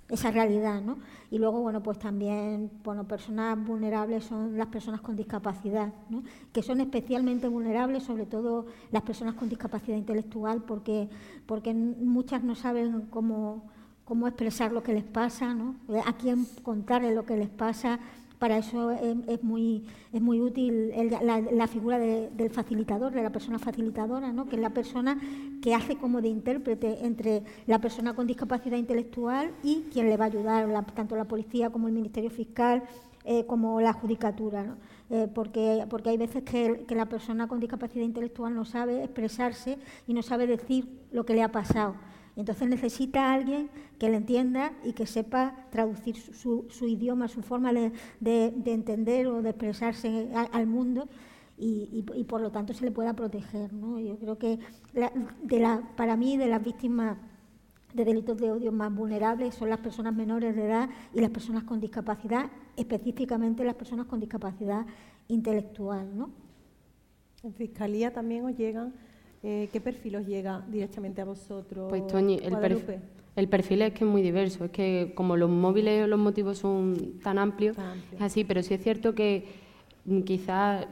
esa realidad, ¿no? Y luego, bueno, pues también, bueno, personas vulnerables son las personas con discapacidad, ¿no? Que son especialmente vulnerables, sobre todo las personas con discapacidad intelectual, porque, porque muchas no saben cómo, cómo expresar lo que les pasa, ¿no? A quién contarle lo que les pasa, para eso es, muy, es muy útil la, figura del facilitador, de la persona facilitadora, ¿no? que es la persona que hace como de intérprete entre la persona con discapacidad intelectual y quien le va a ayudar, tanto la policía como el Ministerio Fiscal eh, como la judicatura, eh, porque, porque hay veces que, la persona con discapacidad intelectual no sabe expresarse y no sabe decir lo que le ha pasado. Entonces necesita a alguien que le entienda y que sepa traducir su, su idioma, su forma de, de, entender o de expresarse al mundo. Y, y, por lo tanto se le pueda proteger. ¿no? Yo creo que de la, para mí de las víctimas de delitos de odio más vulnerables son las personas menores de edad y las personas con discapacidad, específicamente las personas con discapacidad intelectual. ¿no? En Fiscalía también os llegan, eh, ¿qué perfil os llega directamente a vosotros? Pues Toñi, el, el perfil es que es muy diverso, es que como los móviles o los motivos son tan amplios, es así, pero sí es cierto que mm, quizás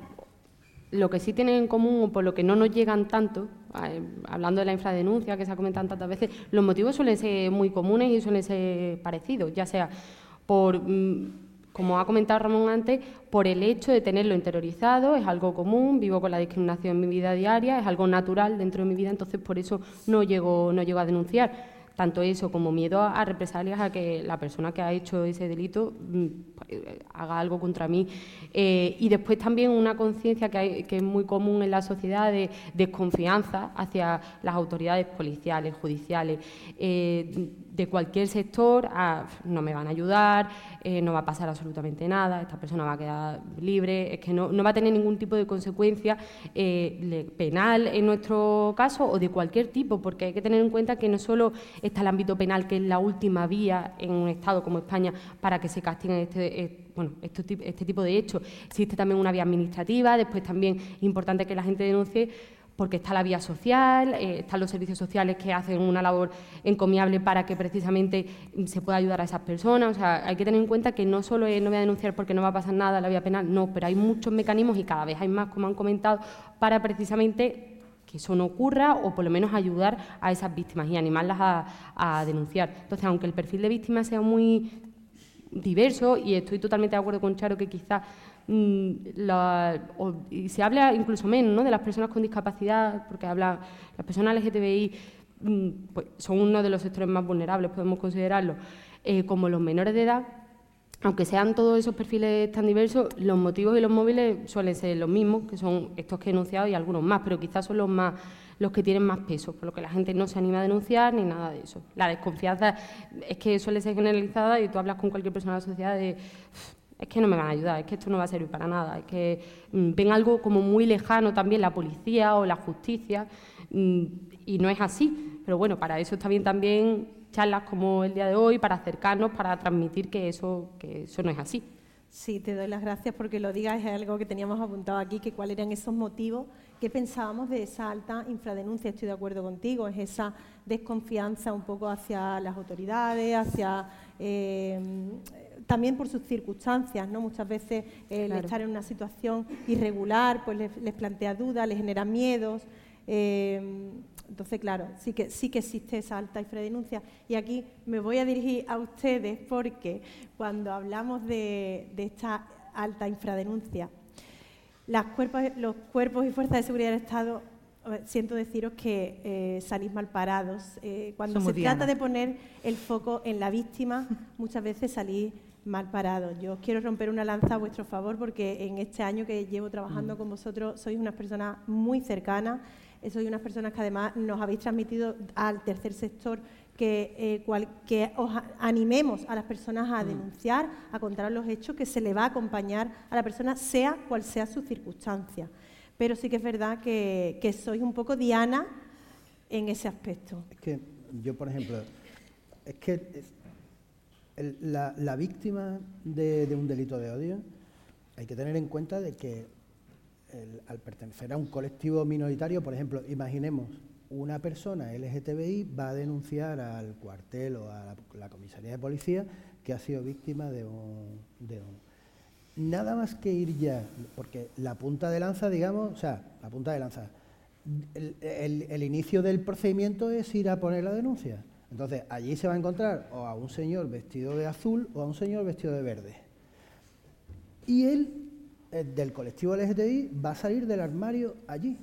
lo que sí tienen en común o por lo que no nos llegan tanto eh, hablando de la infradenuncia que se ha comentado tantas veces, los motivos suelen ser muy comunes y suelen ser parecidos, ya sea por, mm, como ha comentado Ramón antes, por el hecho de tenerlo interiorizado, es algo común, vivo con la discriminación en mi vida diaria, es algo natural dentro de mi vida, entonces por eso no llego, no llego a denunciar tanto eso como miedo a, represalias a que la persona que ha hecho ese delito mm, eh, haga algo contra mí. Eh, y después también una conciencia que, que, es muy común en la sociedad de desconfianza hacia las autoridades policiales, judiciales, eh, de cualquier sector, no me van a ayudar, no va a pasar absolutamente nada, esta persona va a quedar libre, es que no, no va a tener ningún tipo de consecuencia penal en nuestro caso o de cualquier tipo, porque hay que tener en cuenta que no solo está el ámbito penal, que es la última vía en un Estado como España para que se castiguen este, eh, bueno, este, este tipo de hechos. Existe también una vía administrativa, después también es importante que la gente denuncie porque está la vía social, eh, están los servicios sociales que hacen una labor encomiable para que precisamente se pueda ayudar a esas personas. O sea, hay que tener en cuenta que no solo es no voy a denunciar porque no va a pasar nada la vía penal, no, pero hay muchos mecanismos y cada vez hay más, como han comentado, para precisamente que eso no ocurra o por lo menos ayudar a esas víctimas y animarlas a, denunciar. Entonces, aunque el perfil de víctima sea muy diverso, y estoy totalmente de acuerdo con Charo que quizás mm, se habla incluso menos ¿no? de las personas con discapacidad, porque habla las personas LGTBI mm, pues, son uno de los sectores más vulnerables, podemos considerarlo, eh, como los menores de edad, aunque sean todos esos perfiles tan diversos, los motivos y los móviles suelen ser los mismos, que son estos que he enunciado y algunos más, pero quizás son los más los que tienen más peso, por lo que la gente no se anima a denunciar ni nada de eso. La desconfianza es que suele ser generalizada y tú hablas con cualquier persona de la sociedad de es que no me van a ayudar, es que esto no va a servir para nada, es que mm, ven algo como muy lejano también la policía o la justicia mm, y no es así. Pero bueno, para eso está bien también charlas como el día de hoy para acercarnos, para transmitir que eso, que eso no es así. Sí, te doy las gracias porque lo digas, es algo que teníamos apuntado aquí, que cuáles eran esos motivos que pensábamos de esa alta infradenuncia. Estoy de acuerdo contigo, es esa desconfianza un poco hacia las autoridades, hacia eh, también por sus circunstancias, ¿no? Muchas veces el estar en una situación irregular, pues les, plantea dudas, les genera miedos. Eh, entonces, claro, sí que, sí que existe esa alta infradenuncia. Y aquí me voy a dirigir a ustedes porque cuando hablamos de, esta alta infradenuncia, las cuerpos, los cuerpos y fuerzas de seguridad del Estado, siento deciros que eh, salís mal parados. Eh, cuando se trata de poner el foco en la víctima, muchas veces salís mal parados. Yo quiero romper una lanza a vuestro favor porque en este año que llevo trabajando mm. con vosotros sois unas personas muy cercanas soy unas personas que además nos habéis transmitido al tercer sector que, eh, que os animemos a las personas a mm. denunciar, a contar los hechos, que se le va a acompañar a la persona, sea cual sea su circunstancia. Pero sí que es verdad que, que sois un poco diana en ese aspecto. Es que yo, por ejemplo, es que la, víctima de, un delito de odio hay que tener en cuenta de que al pertenecer a un colectivo minoritario, por ejemplo, imaginemos una persona LGTBI va a denunciar al cuartel o a la, comisaría de policía que ha sido víctima de un, Nada más que ir ya, porque la punta de lanza, digamos, o sea, la punta de lanza, el, inicio del procedimiento es ir a poner la denuncia. Entonces, allí se va a encontrar o a un señor vestido de azul o a un señor vestido de verde. Y él eh, del colectivo LGTBI va a salir del armario allí.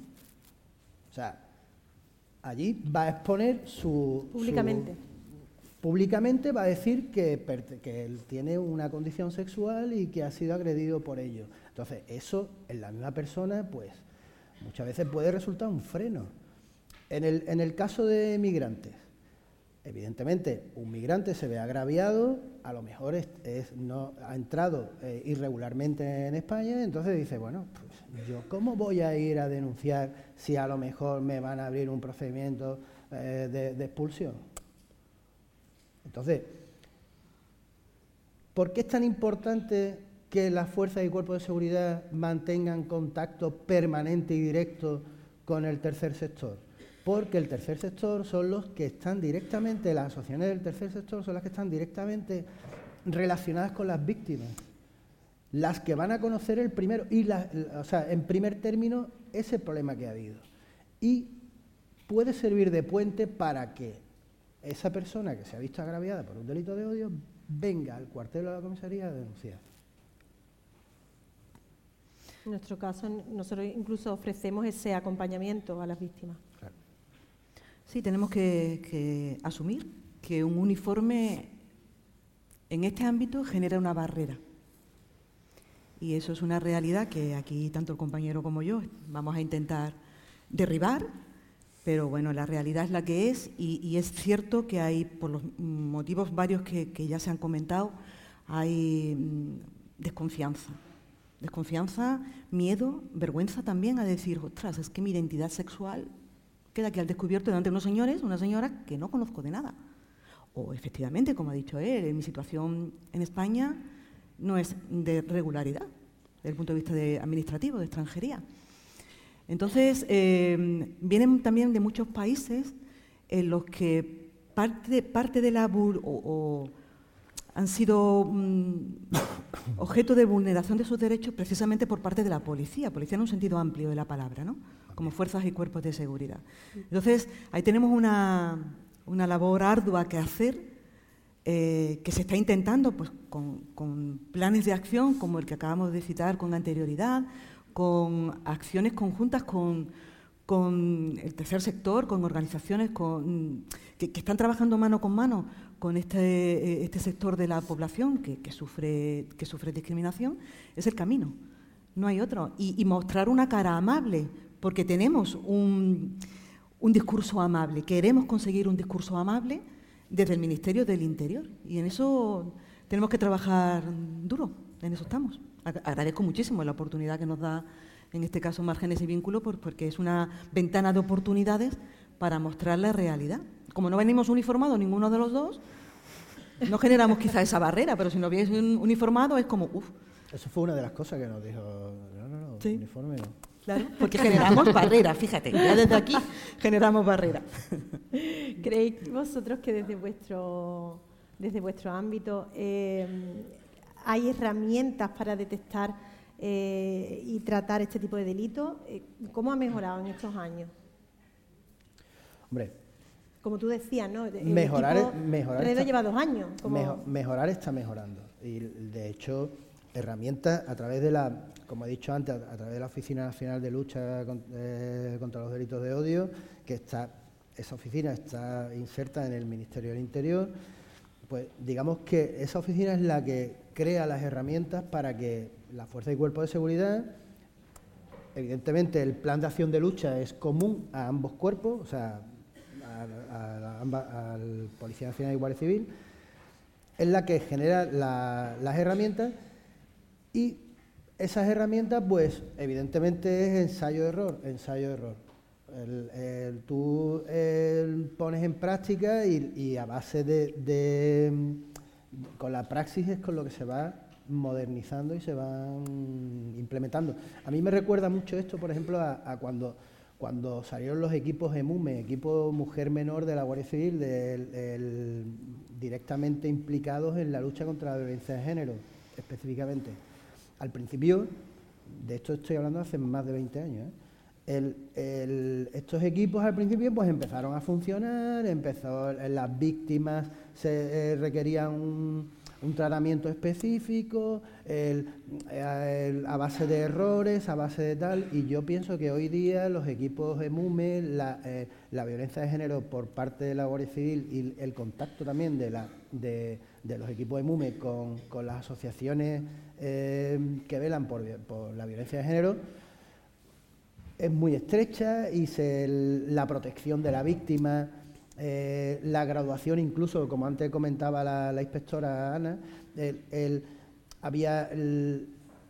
O sea, allí va a exponer su... Públicamente. públicamente va a decir que, que, él tiene una condición sexual y que ha sido agredido por ello. Entonces, eso en la misma persona, pues muchas veces puede resultar un freno. En el, en el caso de migrantes, evidentemente un migrante se ve agraviado, a lo mejor es, no, ha entrado eh, irregularmente en España, entonces dice, bueno, pues yo cómo voy a ir a denunciar si a lo mejor me van a abrir un procedimiento eh, de expulsión. Entonces, ¿por qué es tan importante que las fuerzas y cuerpos de seguridad mantengan contacto permanente y directo con el tercer sector? Porque el tercer sector son los que están directamente, las asociaciones del tercer sector son las que están directamente relacionadas con las víctimas, las que van a conocer el primero, y o sea, en primer término, ese problema que ha habido. Y puede servir de puente para que esa persona que se ha visto agraviada por un delito de odio venga al cuartel o a la comisaría a denunciar. En nuestro caso, nosotros incluso ofrecemos ese acompañamiento a las víctimas. Sí, tenemos que, asumir que un uniforme en este ámbito genera una barrera. Y eso es una realidad que aquí tanto el compañero como yo vamos a intentar derribar pero bueno, la realidad es la que es y, es cierto que hay, por los motivos varios que, ya se han comentado, hay mm, desconfianza. Desconfianza, miedo, vergüenza también a decir, ostras, es que mi identidad sexual queda aquí al descubierto delante de unos señores, una señora que no conozco de nada. O efectivamente, como ha dicho él, mi situación en España no es de regularidad, desde el punto de vista de administrativo, de extranjería. Entonces, em, vienen también de muchos países en los que parte, parte de la... O, han sido mm, objeto de vulneración de sus derechos precisamente por parte de la policía, policía en un sentido amplio de la palabra, ¿no? Como fuerzas y cuerpos de seguridad. Entonces, ahí tenemos una, labor ardua que hacer, eh, que se está intentando pues, con, con, planes de acción como el que acabamos de citar con anterioridad, con acciones conjuntas con, el tercer sector, con organizaciones que, están trabajando mano con mano con este, eh, este sector de la población que, sufre, que sufre discriminación, es el camino. No hay otro. Y, mostrar una cara amable, porque tenemos un, un discurso amable, queremos conseguir un discurso amable desde el Ministerio del Interior. Y en eso tenemos que trabajar duro, en eso estamos agradezco muchísimo la oportunidad que nos da, en este caso, Márgenes y Vínculo, porque es una ventana de oportunidades para mostrar la realidad. Como no venimos uniformados ninguno de los dos, no generamos quizá esa barrera, pero si no vienes uniformado es como, uff. Eso fue una de las cosas que nos dijo, no, no, no, uniforme no. Claro, porque generamos barrera, fíjate, ya desde aquí generamos barrera. ¿Creéis vosotros que desde vuestro, desde vuestro ámbito eh, hay herramientas para detectar eh, y tratar este tipo de delitos. Eh, ¿Cómo ha mejorado en estos años? Hombre. Como tú decías, ¿no? mejorar, mejorar está, lleva dos años. mejorar está mejorando. Y de hecho, herramientas a través de la, como he dicho antes, a, través de la Oficina Nacional de Lucha eh, contra los Delitos de Odio, que está, esa oficina está inserta en el Ministerio del Interior pues digamos que esa oficina es la que crea las herramientas para que la fuerza y cuerpo de seguridad, evidentemente el plan de acción de lucha es común a ambos cuerpos, o sea, al Policía Nacional y Guardia Civil, es la que genera las herramientas y esas herramientas, pues evidentemente es ensayo-error, ensayo-error. Tú pones en práctica y, a base de, Con la praxis es con lo que se va modernizando y se van implementando. A mí me recuerda mucho esto, por ejemplo, a, cuando, cuando salieron los equipos EMUME, equipo mujer menor de la Guardia Civil, directamente implicados en la lucha contra la violencia de género, específicamente. Al principio, de esto estoy hablando hace más de 20 años, ¿eh? estos equipos al principio pues empezaron a funcionar, empezó, las víctimas se eh, requerían un tratamiento específico, a base de errores, a base de tal, y yo pienso que hoy día los equipos EMUME, la, eh, la violencia de género por parte de la Guardia Civil y el contacto también de, la, de, los equipos EMUME con, con las asociaciones eh, que velan por, por, la violencia de género, es muy estrecha y la protección de la víctima, eh, la graduación incluso, como antes comentaba la, inspectora Ana, había,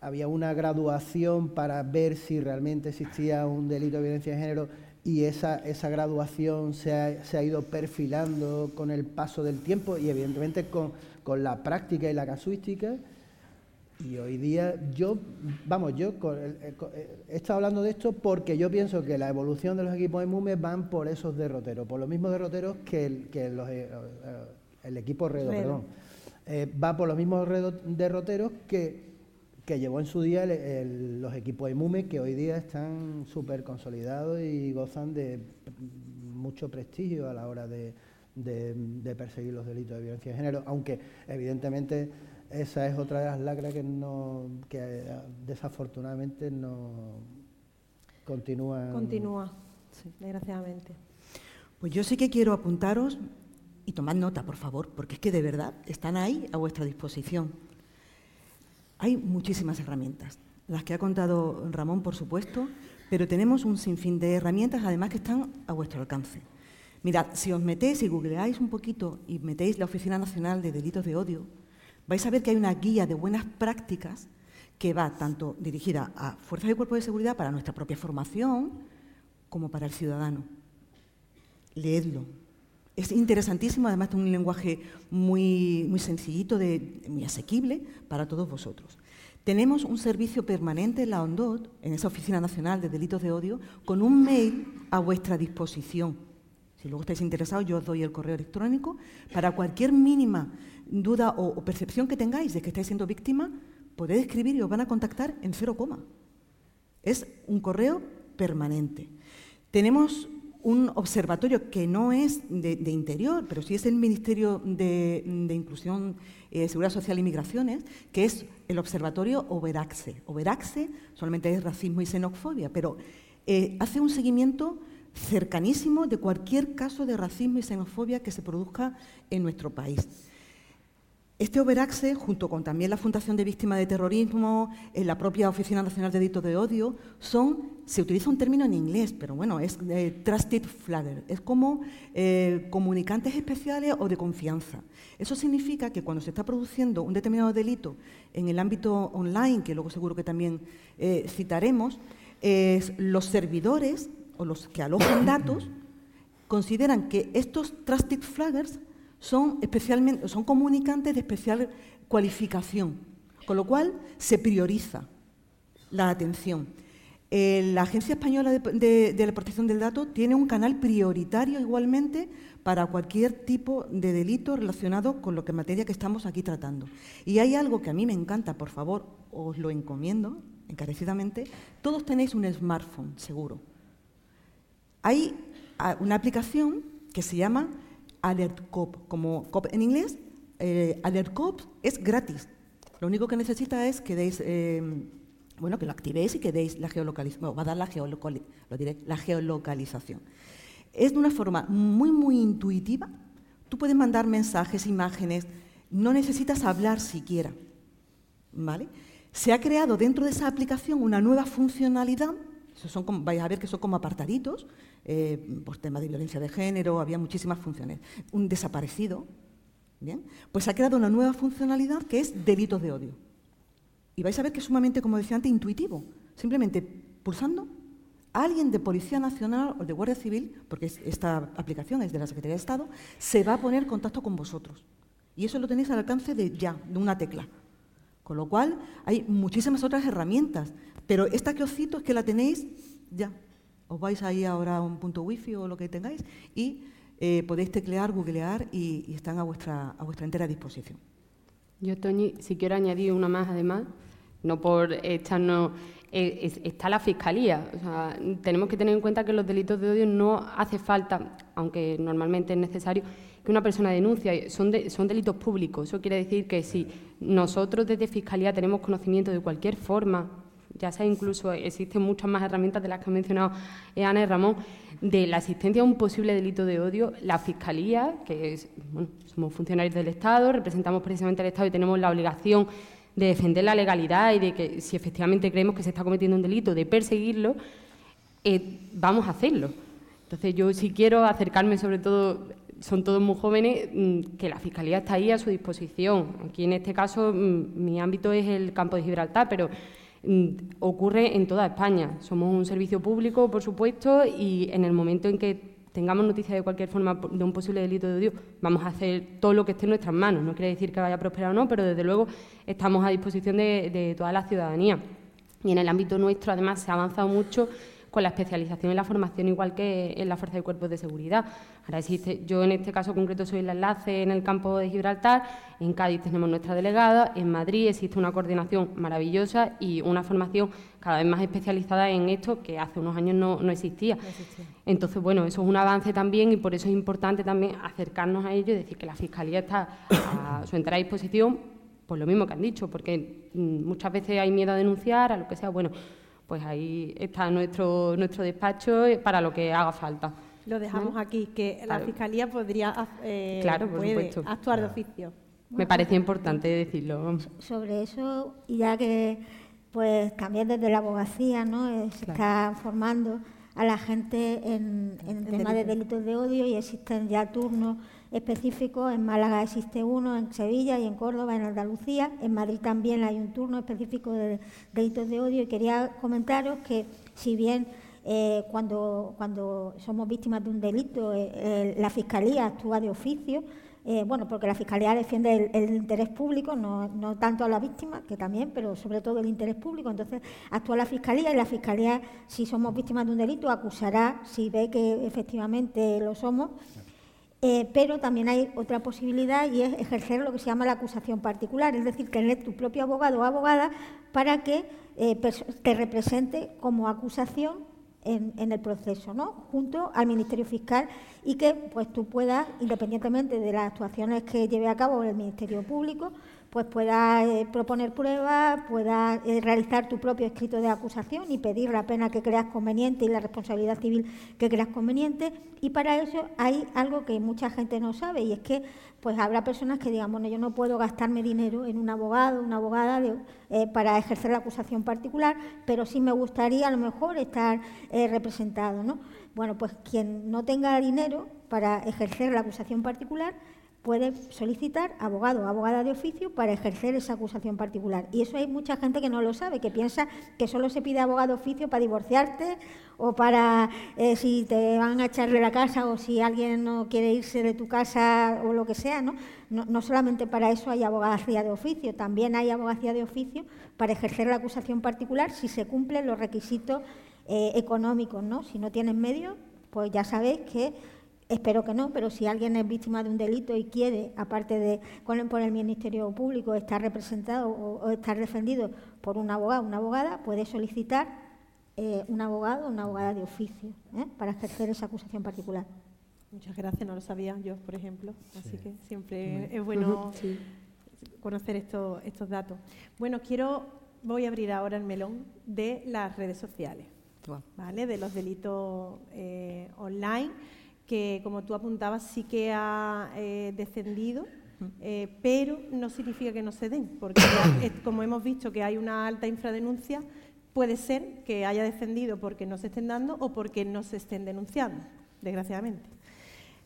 había una graduación para ver si realmente existía un delito de violencia de género y esa, esa graduación se ha, se ha, ido perfilando con el paso del tiempo y evidentemente con, con la práctica y la casuística. Y hoy día yo, vamos, yo he estado hablando de esto porque yo pienso que la evolución de los equipos de MUME van por esos derroteros, por los mismos derroteros que el, que los, eh, el equipo Redo, perdón. Eh, va por los mismos derroteros que, que llevó en su día los equipos de MUME que hoy día están súper consolidados y gozan de mucho prestigio a la hora de, de perseguir los delitos de violencia de género, aunque evidentemente esa es otra de las lacras que, no, que eh, desafortunadamente no continúa. Continúa, sí, desgraciadamente. Pues yo sí que quiero apuntaros y tomad nota, por favor, porque es que de verdad están ahí a vuestra disposición. Hay muchísimas herramientas, las que ha contado Ramón, por supuesto, pero tenemos un sinfín de herramientas además que están a vuestro alcance. Mirad, si os metéis y googleáis un poquito y metéis la Oficina Nacional de Delitos de Odio, vais a ver que hay una guía de buenas prácticas que va tanto dirigida a fuerzas y cuerpos de seguridad para nuestra propia formación como para el ciudadano. Leedlo. Es interesantísimo, además de un lenguaje muy, muy sencillito, muy asequible para todos vosotros. Tenemos un servicio permanente en la ONDOT, en esa Oficina Nacional de Delitos de Odio, con un mail a vuestra disposición. Si luego estáis interesados, yo os doy el correo electrónico para cualquier mínima duda o, percepción que tengáis de que estáis siendo víctima, podéis escribir y os van a contactar en cero coma. Es un correo permanente. Tenemos un observatorio que no es de, interior, pero sí es el Ministerio de, Inclusión, eh, Seguridad Social y Migraciones, que es el observatorio Overaxe. Overaxe solamente es racismo y xenofobia, pero eh, hace un seguimiento cercanísimo de cualquier caso de racismo y xenofobia que se produzca en nuestro país. Este Overaxe, junto con también la Fundación de Víctimas de Terrorismo, en la propia Oficina Nacional de Delitos de Odio, son, se utiliza un término en inglés, pero bueno, es eh, trusted flagger, es como eh, comunicantes especiales o de confianza. Eso significa que cuando se está produciendo un determinado delito en el ámbito online, que luego seguro que también eh, citaremos, los servidores o los que alojan datos consideran que estos trusted flaggers son, especialmente, son comunicantes de especial cualificación, con lo cual se prioriza la atención. Eh, la Agencia Española de, la Protección del Dato tiene un canal prioritario igualmente para cualquier tipo de delito relacionado con lo que materia que estamos aquí tratando. Y hay algo que a mí me encanta, por favor, os lo encomiendo encarecidamente. Todos tenéis un smartphone, seguro. Hay ah, una aplicación que se llama Alert Cop, como Cop en inglés, eh, Alert Cop es gratis. Lo único que necesita es que deis, eh, bueno, que lo activéis y que deis la geolocalización, va a dar la, lo diré, la geolocalización. Es de una forma muy, muy intuitiva. Tú puedes mandar mensajes, imágenes, no necesitas hablar siquiera. ¿Vale? Se ha creado dentro de esa aplicación una nueva funcionalidad son vais a ver que son como apartaditos, eh, por temas de violencia de género, había muchísimas funciones. Un desaparecido, ¿bien? Pues ha creado una nueva funcionalidad que es delitos de odio. Y vais a ver que es sumamente, como decía antes, intuitivo. Simplemente pulsando, alguien de Policía Nacional o de Guardia Civil, porque esta aplicación es de la Secretaría de Estado, se va a poner en contacto con vosotros. Y eso lo tenéis al alcance de ya, de una tecla. Con lo cual, hay muchísimas otras herramientas pero esta que os cito es que la tenéis ya. Os vais ahí ahora a un punto wifi o lo que tengáis y eh, podéis teclear, googlear y, están a vuestra, a vuestra entera disposición. Yo, Toñi, si quiero añadir una más además, no por echarnos... Eh, está la Fiscalía. tenemos que tener en cuenta que los delitos de odio no hace falta, aunque normalmente es necesario, que una persona denuncia, son, son delitos públicos. Eso quiere decir que si nosotros desde Fiscalía tenemos conocimiento de cualquier forma, ya sea incluso existen muchas más herramientas de las que ha mencionado Ana y Ramón, de la existencia de un posible delito de odio, la Fiscalía, que es, somos funcionarios del Estado, representamos precisamente al Estado y tenemos la obligación de defender la legalidad y de que si efectivamente creemos que se está cometiendo un delito, de perseguirlo, eh, vamos a hacerlo. Entonces yo si quiero acercarme sobre todo son todos muy jóvenes, mm, que la Fiscalía está ahí a su disposición. Aquí en este caso mm, mi ámbito es el campo de Gibraltar, pero ocurre en toda España. Somos un servicio público, por supuesto, y en el momento en que tengamos noticia de cualquier forma de un posible delito de odio, vamos a hacer todo lo que esté en nuestras manos. No quiere decir que vaya a prosperar o no, pero desde luego estamos a disposición de toda la ciudadanía. Y en el ámbito nuestro, además, se ha avanzado mucho con la especialización y la formación, igual que en la Fuerza de Cuerpos de Seguridad. Ahora existe, yo en este caso concreto soy el enlace en el campo de Gibraltar, en Cádiz tenemos nuestra delegada, en Madrid existe una coordinación maravillosa y una formación cada vez más especializada en esto que hace unos años no, existía. Entonces, bueno, eso es un avance también y por eso es importante también acercarnos a ello y decir que la Fiscalía está a su entera disposición, por lo mismo que han dicho, porque mm, muchas veces hay miedo a denunciar, a lo que sea. Bueno, pues ahí está nuestro, nuestro despacho para lo que haga falta. Lo dejamos aquí, que la Fiscalía podría eh, actuar de oficio. Me parece importante decirlo. Sobre eso, y ya que pues también desde la abogacía ¿no? Eh, se está formando a la gente en, en, tema de delitos de odio y existen ya turnos específicos. En Málaga existe uno, en Sevilla y en Córdoba, en Andalucía. En Madrid también hay un turno específico de delitos de odio. Y quería comentaros que, si bien eh, cuando, cuando somos víctimas de un delito, eh, eh, la Fiscalía actúa de oficio, bueno, porque la Fiscalía defiende el, interés público, no, no, tanto a la víctima, que también, pero sobre todo el interés público. Entonces, actúa la Fiscalía y la Fiscalía, si somos víctimas de un delito, acusará, si ve que efectivamente lo somos, eh, pero también hay otra posibilidad y es ejercer lo que se llama la acusación particular, es decir, tener tu propio abogado o abogada para que eh, te represente como acusación en, el proceso, ¿no? junto al Ministerio Fiscal y que pues tú puedas, independientemente de las actuaciones que lleve a cabo el Ministerio Público, pues puedas eh, proponer pruebas, puedas eh, realizar tu propio escrito de acusación y pedir la pena que creas conveniente y la responsabilidad civil que creas conveniente. Y para eso hay algo que mucha gente no sabe y es que pues habrá personas que digan, bueno, yo no puedo gastarme dinero en un abogado, una abogada eh, para ejercer la acusación particular, pero sí me gustaría a lo mejor estar representado, ¿no? Bueno, pues quien no tenga dinero para ejercer la acusación particular puede solicitar abogado o abogada de oficio para ejercer esa acusación particular. Y eso hay mucha gente que no lo sabe, que piensa que solo se pide abogado de oficio para divorciarte o para eh, si te van a echar de la casa o si alguien no quiere irse de tu casa o lo que sea, ¿no? No, solamente para eso hay abogacía de oficio, también hay abogacía de oficio para ejercer la acusación particular si se cumplen los requisitos eh, económicos, ¿no? Si no tienen medios, pues ya sabéis que Espero que no, pero si alguien es víctima de un delito y quiere, aparte de con por el Ministerio Público, estar representado o, estar defendido por un abogado o una abogada, puede solicitar eh, un abogado o una abogada de oficio ¿eh? para ejercer esa acusación particular. Muchas gracias, no lo sabía yo, por ejemplo, así que siempre es bueno conocer estos, estos datos. Bueno, quiero, voy a abrir ahora el melón de las redes sociales, ¿vale? De los delitos eh, online que, como tú apuntabas, sí que ha eh, descendido, eh, pero no significa que no se den, porque como hemos visto que hay una alta infradenuncia, puede ser que haya descendido porque no se estén dando o porque no se estén denunciando, desgraciadamente.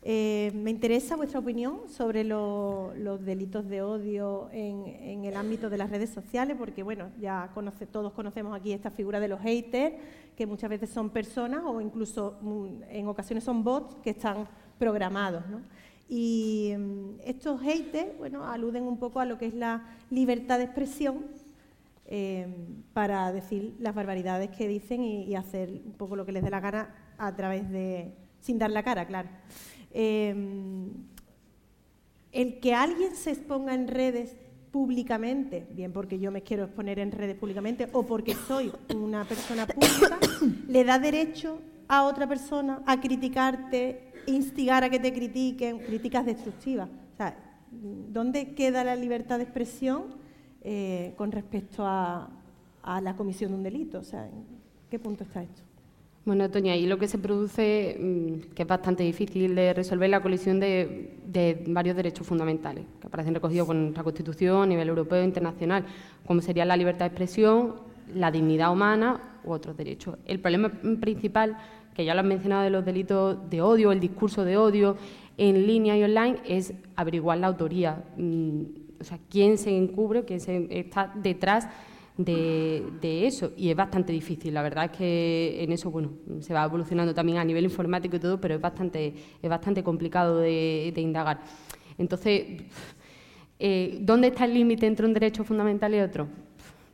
Eh, me interesa vuestra opinión sobre los delitos de odio en, el ámbito de las redes sociales, porque bueno, ya todos conocemos aquí esta figura de los haters, que muchas veces son personas o incluso mm, en ocasiones son bots que están programados. Y mm, estos haters, bueno, aluden un poco a lo que es la libertad de expresión eh, para decir las barbaridades que dicen y, y hacer un poco lo que les dé la gana a través de, sin dar la cara, claro. Em, el que alguien se exponga en redes públicamente, bien porque yo me quiero exponer en redes públicamente o porque soy una persona pública, le da derecho a otra persona a criticarte instigar a que te critiquen, críticas destructivas. O sea, ¿dónde queda la libertad de expresión eh, con respecto a, la comisión de un delito? O sea, ¿en qué punto está esto? Bueno, Toña, ahí lo que se produce, mm, que es bastante difícil de resolver, la colisión de, varios derechos fundamentales que aparecen recogidos con nuestra Constitución a nivel europeo e internacional, como sería la libertad de expresión, la dignidad humana u otros derechos. El problema principal, que ya lo han mencionado, de los delitos de odio, el discurso de odio en línea y online, es averiguar la autoría, mm, o sea, quién se encubre, quién se está detrás de, eso y es bastante difícil. La verdad es que en eso bueno se va evolucionando también a nivel informático y todo, pero es bastante, es bastante complicado de, indagar. Entonces, eh, ¿dónde está el límite entre un derecho fundamental y otro?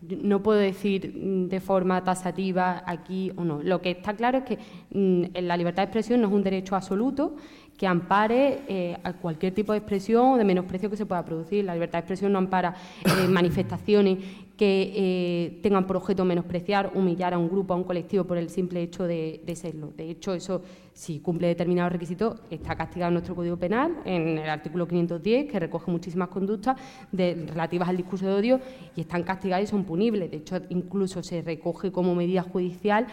No puedo decir mm, de forma tasativa aquí o no. Lo que está claro es que mm, la libertad de expresión no es un derecho absoluto que ampare eh, a cualquier tipo de expresión o de menosprecio que se pueda producir. La libertad de expresión no ampara eh, manifestaciones que eh, tengan por objeto menospreciar, humillar a un grupo, a un colectivo por el simple hecho de, serlo. De hecho, eso, si cumple determinados requisitos, está castigado en nuestro Código Penal, en el artículo 510, que recoge muchísimas conductas relativas al discurso de odio y están castigadas y son punibles. De hecho, incluso se recoge como medida judicial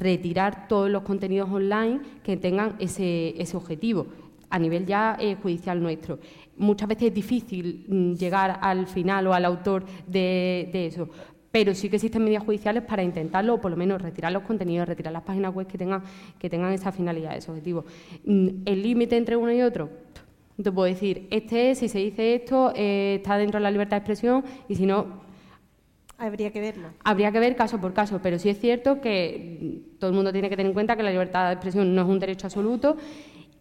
retirar todos los contenidos online que tengan ese, objetivo a nivel ya eh, judicial nuestro muchas veces es difícil mm, llegar al final o al autor de, eso, pero sí que existen medidas judiciales para intentarlo o por lo menos retirar los contenidos, retirar las páginas web que tengan, que tengan esa finalidad, ese objetivo. Mm, el límite entre uno y otro, te puedo decir, este es, si se dice esto, eh, está dentro de la libertad de expresión y si no... Habría que verlo. Habría que ver caso por caso, pero sí es cierto que mm, todo el mundo tiene que tener en cuenta que la libertad de expresión no es un derecho absoluto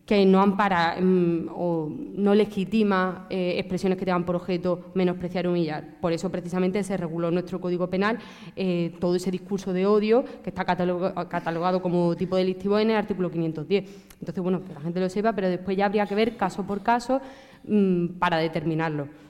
que no ampara mm, o no legitima eh, expresiones que tengan por objeto menospreciar o humillar. Por eso, precisamente, se reguló en nuestro Código Penal eh, todo ese discurso de odio que está catalogado como tipo delictivo en el artículo 510. Entonces, bueno, que la gente lo sepa, pero después ya habría que ver caso por caso mm, para determinarlo.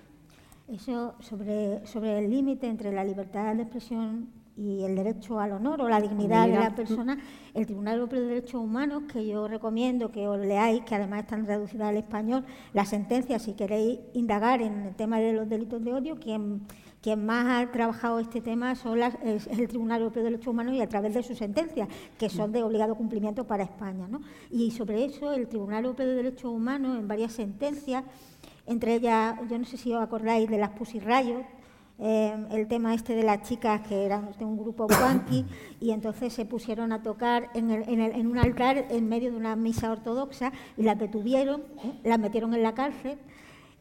Eso sobre, sobre el límite entre la libertad de expresión y el derecho al honor o la dignidad de la persona, el Tribunal Europeo de Derechos Humanos, que yo recomiendo que os leáis, que además están traducidas al español, la sentencia, si queréis indagar en el tema de los delitos de odio, quien, quien más ha trabajado este tema son es, el Tribunal Europeo de Derechos Humanos y a través de sus sentencias, que son de obligado cumplimiento para España. ¿no? Y sobre eso, el Tribunal Europeo de Derechos Humanos, en varias sentencias, entre ellas, yo no sé si os acordáis de las Pusirrayos, Em, el tema este de las chicas que eran de un grupo punky y entonces se pusieron a tocar en, en, un altar en medio de una misa ortodoxa y las detuvieron, ¿eh? las metieron en la cárcel.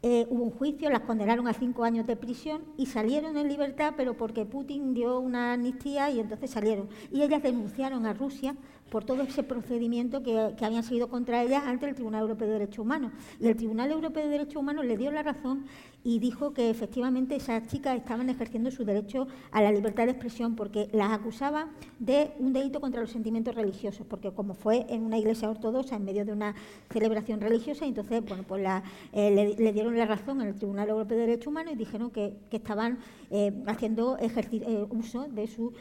Eh, hubo un juicio, las condenaron a cinco años de prisión y salieron en libertad, pero porque Putin dio una amnistía y entonces salieron. Y ellas denunciaron a Rusia por todo ese procedimiento que, habían sido contra ellas ante el Tribunal Europeo de Derechos Humanos. Y el Tribunal Europeo de Derechos Humanos le dio la razón y dijo que efectivamente esas chicas estaban ejerciendo su derecho a la libertad de expresión porque las acusaba de un delito contra los sentimientos religiosos, porque como fue en una iglesia ortodoxa en medio de una celebración religiosa, entonces bueno, pues eh, le, dieron la razón al Tribunal Europeo de Derechos Humanos y dijeron que, estaban eh, haciendo eh, uso de su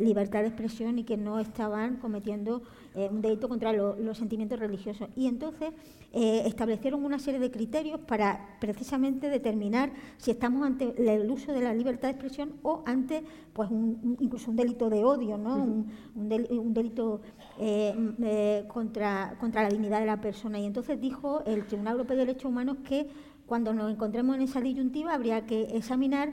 libertad de expresión y que no estaban cometiendo un delito contra los sentimientos religiosos. Y entonces establecieron una serie de criterios para precisamente determinar si estamos ante el uso de la libertad de expresión o ante pues incluso un delito de odio, ¿no? un, delito eh, eh, contra, contra la dignidad de la persona. Y entonces dijo el Tribunal Europeo de Derechos Humanos que cuando nos encontremos en esa disyuntiva habría que examinar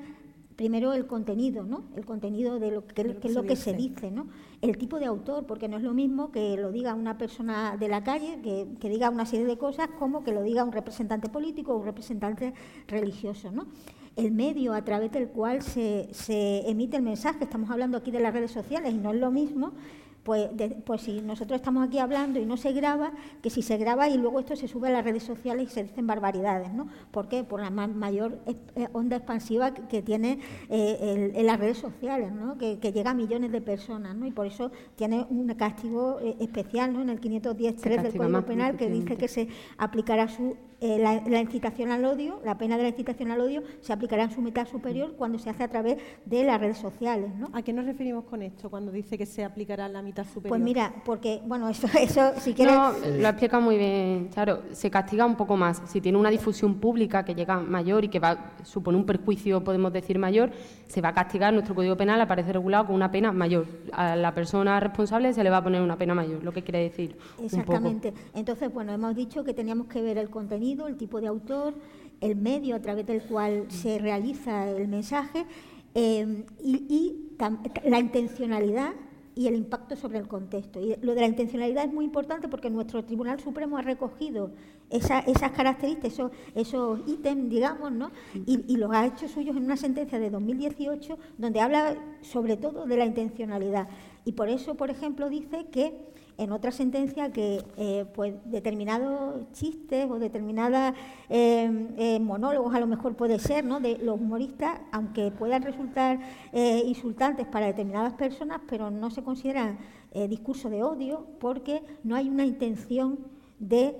primero el contenido, ¿no? El contenido de lo que, es lo que se dice, ¿no? El tipo de autor, porque no es lo mismo que lo diga una persona de la calle, que, diga una serie de cosas, como que lo diga un representante político o un representante religioso, ¿no? El medio a través del cual se, se emite el mensaje, estamos hablando aquí de las redes sociales y no es lo mismo pues, pues si nosotros estamos aquí hablando y no se graba, que si se graba y luego esto se sube a las redes sociales y se dicen barbaridades, ¿no? ¿Por qué? Por la mayor eh, onda expansiva que tiene eh, en las redes sociales, ¿no? Que, llega a millones de personas, ¿no? Y por eso tiene un castigo eh, especial, ¿no? En el 510.3 del Código Penal que dice que se aplicará su eh, la, incitación al odio, la pena de la incitación al odio, se aplicará en su mitad superior cuando se hace a través de las redes sociales. ¿no? ¿A qué nos referimos con esto cuando dice que se aplicará en la mitad superior? Pues mira, porque, bueno, eso, eso si quieres... No, lo explica muy bien, claro, se castiga un poco más. Si tiene una difusión pública que llega mayor y que va supone un perjuicio, podemos decir, mayor, se va a castigar, nuestro Código Penal aparece regulado con una pena mayor. A la persona responsable se le va a poner una pena mayor, lo que quiere decir. Exactamente. Entonces, bueno, hemos dicho que teníamos que ver el contenido el tipo de autor, el medio a través del cual se realiza el mensaje eh, y, la intencionalidad y el impacto sobre el contexto. Y lo de la intencionalidad es muy importante porque nuestro Tribunal Supremo ha recogido esas características, esos, esos ítems, digamos, ¿no? y, los ha hecho suyos en una sentencia de 2018 donde habla sobre todo de la intencionalidad. Y por eso, por ejemplo, dice que en otra sentencia que eh, pues determinados chistes o determinados eh, eh, monólogos a lo mejor puede ser ¿no? de los humoristas aunque puedan resultar insultantes para determinadas personas pero no se consideran discurso de odio porque no hay una intención de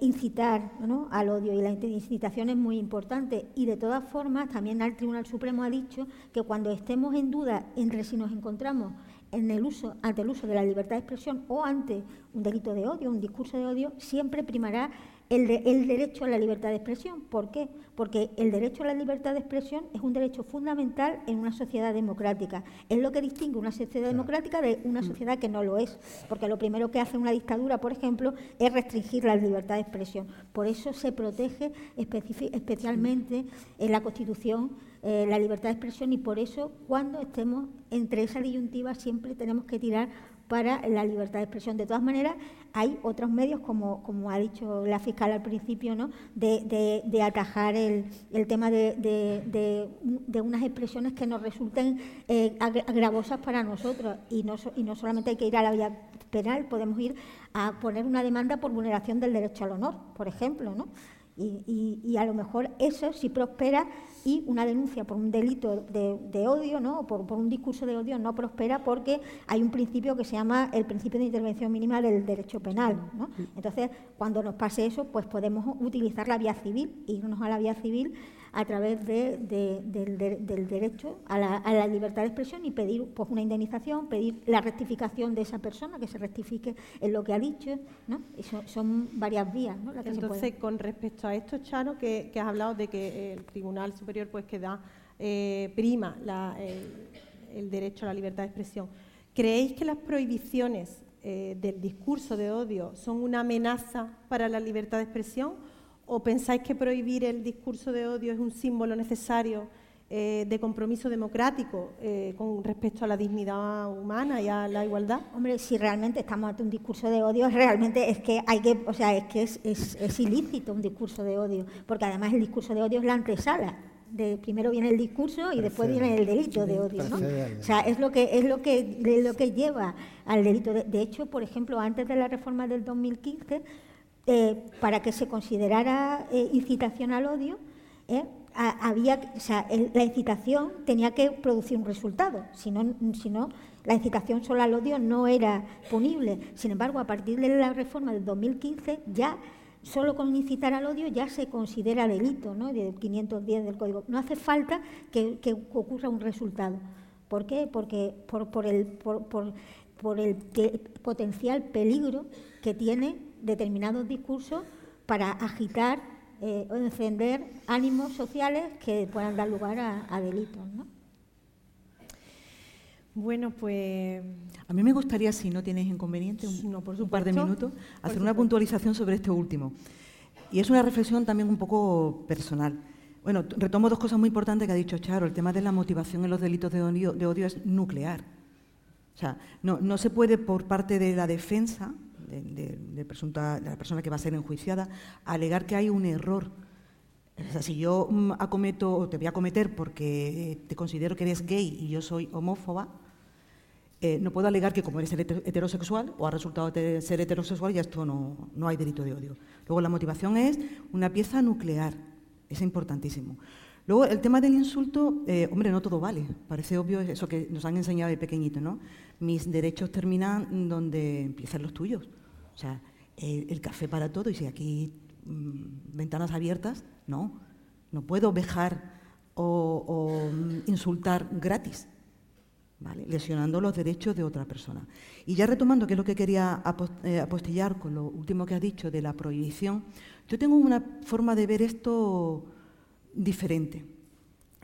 incitar al odio. Y la incitación es muy importante. Y de todas formas también el Tribunal Supremo ha dicho que cuando estemos en duda entre si nos encontramos en el uso, ante el uso de la libertad de expresión o ante un delito de odio, un discurso de odio, siempre primará el, el, derecho a la libertad de expresión. ¿Por qué? Porque el derecho a la libertad de expresión es un derecho fundamental en una sociedad democrática. Es lo que distingue una sociedad democrática de una mm. sociedad que no lo es. Porque lo primero que hace una dictadura, por ejemplo, es restringir la libertad de expresión. Por eso se protege especialmente en la Constitución eh, la libertad de expresión y por eso cuando estemos entre esa disyuntiva siempre tenemos que tirar para la libertad de expresión. De todas maneras, hay otros medios, como, como ha dicho la fiscal al principio, ¿no? de, de, atajar el, el tema de, de, unas expresiones que nos resulten eh, agravosas para nosotros. Y no, y no solamente hay que ir a la vía penal, podemos ir a poner una demanda por vulneración del derecho al honor, por ejemplo. ¿no? Y, y, a lo mejor eso si prospera y una denuncia por un delito de, odio, ¿no? Por, un discurso de odio no prospera porque hay un principio que se llama el principio de intervención mínima del derecho penal. ¿no? Entonces, cuando nos pase eso, pues podemos utilizar la vía civil, irnos a la vía civil a través del, derecho a la, libertad de expresión y pedir pues, una indemnización, pedir la rectificación de esa persona, que se rectifique en lo que ha dicho. ¿no? son, varias vías. ¿no? Entonces, con respecto a esto, Chano, que, has hablado de que el Tribunal Superior pues que da eh, prima el, derecho a la libertad de expresión, ¿creéis que las prohibiciones eh, del discurso de odio son una amenaza para la libertad de expresión? ¿O pensáis que prohibir el discurso de odio es un símbolo necesario eh, de compromiso democrático eh, con respecto a la dignidad humana y a la igualdad? Hombre, si realmente estamos ante un discurso de odio, realmente es que hay que, o sea, es que es, ilícito un discurso de odio, porque además el discurso de odio es la antesala. De, primero viene el discurso y después viene el delito de odio, ¿no? O sea, es lo que es lo que lo que lleva al delito. de hecho, por ejemplo, antes de la reforma del 2015 eh, para que se considerara eh, incitación al odio, eh, había, la incitación tenía que producir un resultado, si no, si no, la incitación solo al odio no era punible. Sin embargo, a partir de la reforma del 2015, ya solo con incitar al odio ya se considera delito, ¿no? de 510 del Código. No hace falta que, ocurra un resultado. ¿Por qué? Porque por, por el, por, por el potencial peligro que tiene determinados discursos para agitar eh, o encender ánimos sociales que puedan dar lugar a, delitos. ¿no? Bueno, pues... A mí me gustaría, si no tienes inconveniente, un, por un par de minutos, hacer una puntualización sobre este último. Y es una reflexión también un poco personal. Bueno, retomo dos cosas muy importantes que ha dicho Charo. El tema de la motivación en los delitos de odio, de odio es nuclear. O sea, no, no se puede por parte de la defensa de, presunta, la persona que va a ser enjuiciada, alegar que hay un error. Si yo mm, acometo o te voy a cometer porque te considero que eres gay y yo soy homófoba, eh, no puedo alegar que como eres heterosexual o ha resultado de ser heterosexual ya esto no, no hay delito de odio. Luego la motivación es una pieza nuclear, es importantísimo. Luego, el tema del insulto, eh, hombre, no todo vale. Parece obvio eso que nos han enseñado de pequeñito, ¿no? Mis derechos terminan donde empiezan los tuyos. O sea, el, café para todo, y si aquí mm, ventanas abiertas, no. No puedo vejar o, mm, insultar gratis, ¿vale? lesionando los derechos de otra persona. Y ya retomando, que es lo que quería eh, apostillar con lo último que has dicho de la prohibición, yo tengo una forma de ver esto diferente.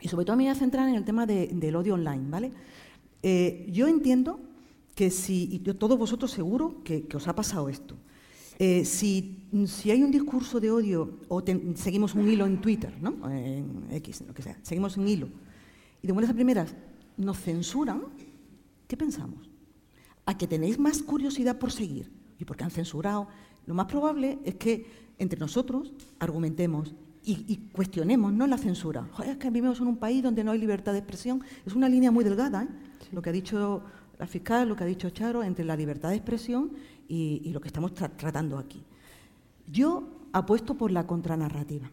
Y sobre todo me voy a centrar en el tema del odio online, ¿vale? Eh, yo entiendo que si, y todos vosotros seguro que, os ha pasado esto, eh, si, hay un discurso de odio o seguimos un hilo en Twitter, ¿no? en X, lo que sea, seguimos un hilo, y de buenas a primeras nos censuran, ¿qué pensamos? A que tenéis más curiosidad por seguir y porque han censurado. Lo más probable es que entre nosotros argumentemos y, cuestionemos ¿no? la censura. es que vivimos en un país donde no hay libertad de expresión. Es una línea muy delgada, ¿eh? lo que ha dicho la fiscal, lo que ha dicho Charo, entre la libertad de expresión y, lo que estamos tratando aquí. Yo apuesto por la contranarrativa.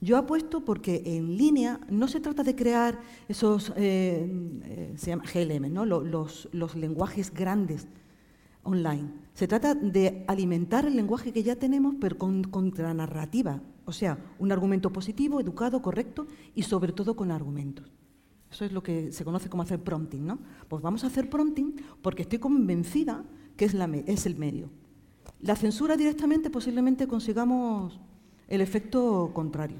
Yo apuesto porque en línea no se trata de crear esos, eh, eh, se llama GLM, ¿no? los, los lenguajes grandes online. Se trata de alimentar el lenguaje que ya tenemos, pero con contranarrativa, o sea, un argumento positivo, educado, correcto y sobre todo con argumentos. Eso es lo que se conoce como hacer prompting, ¿no? Pues vamos a hacer prompting porque estoy convencida que es, la, es el medio. La censura directamente posiblemente consigamos el efecto contrario.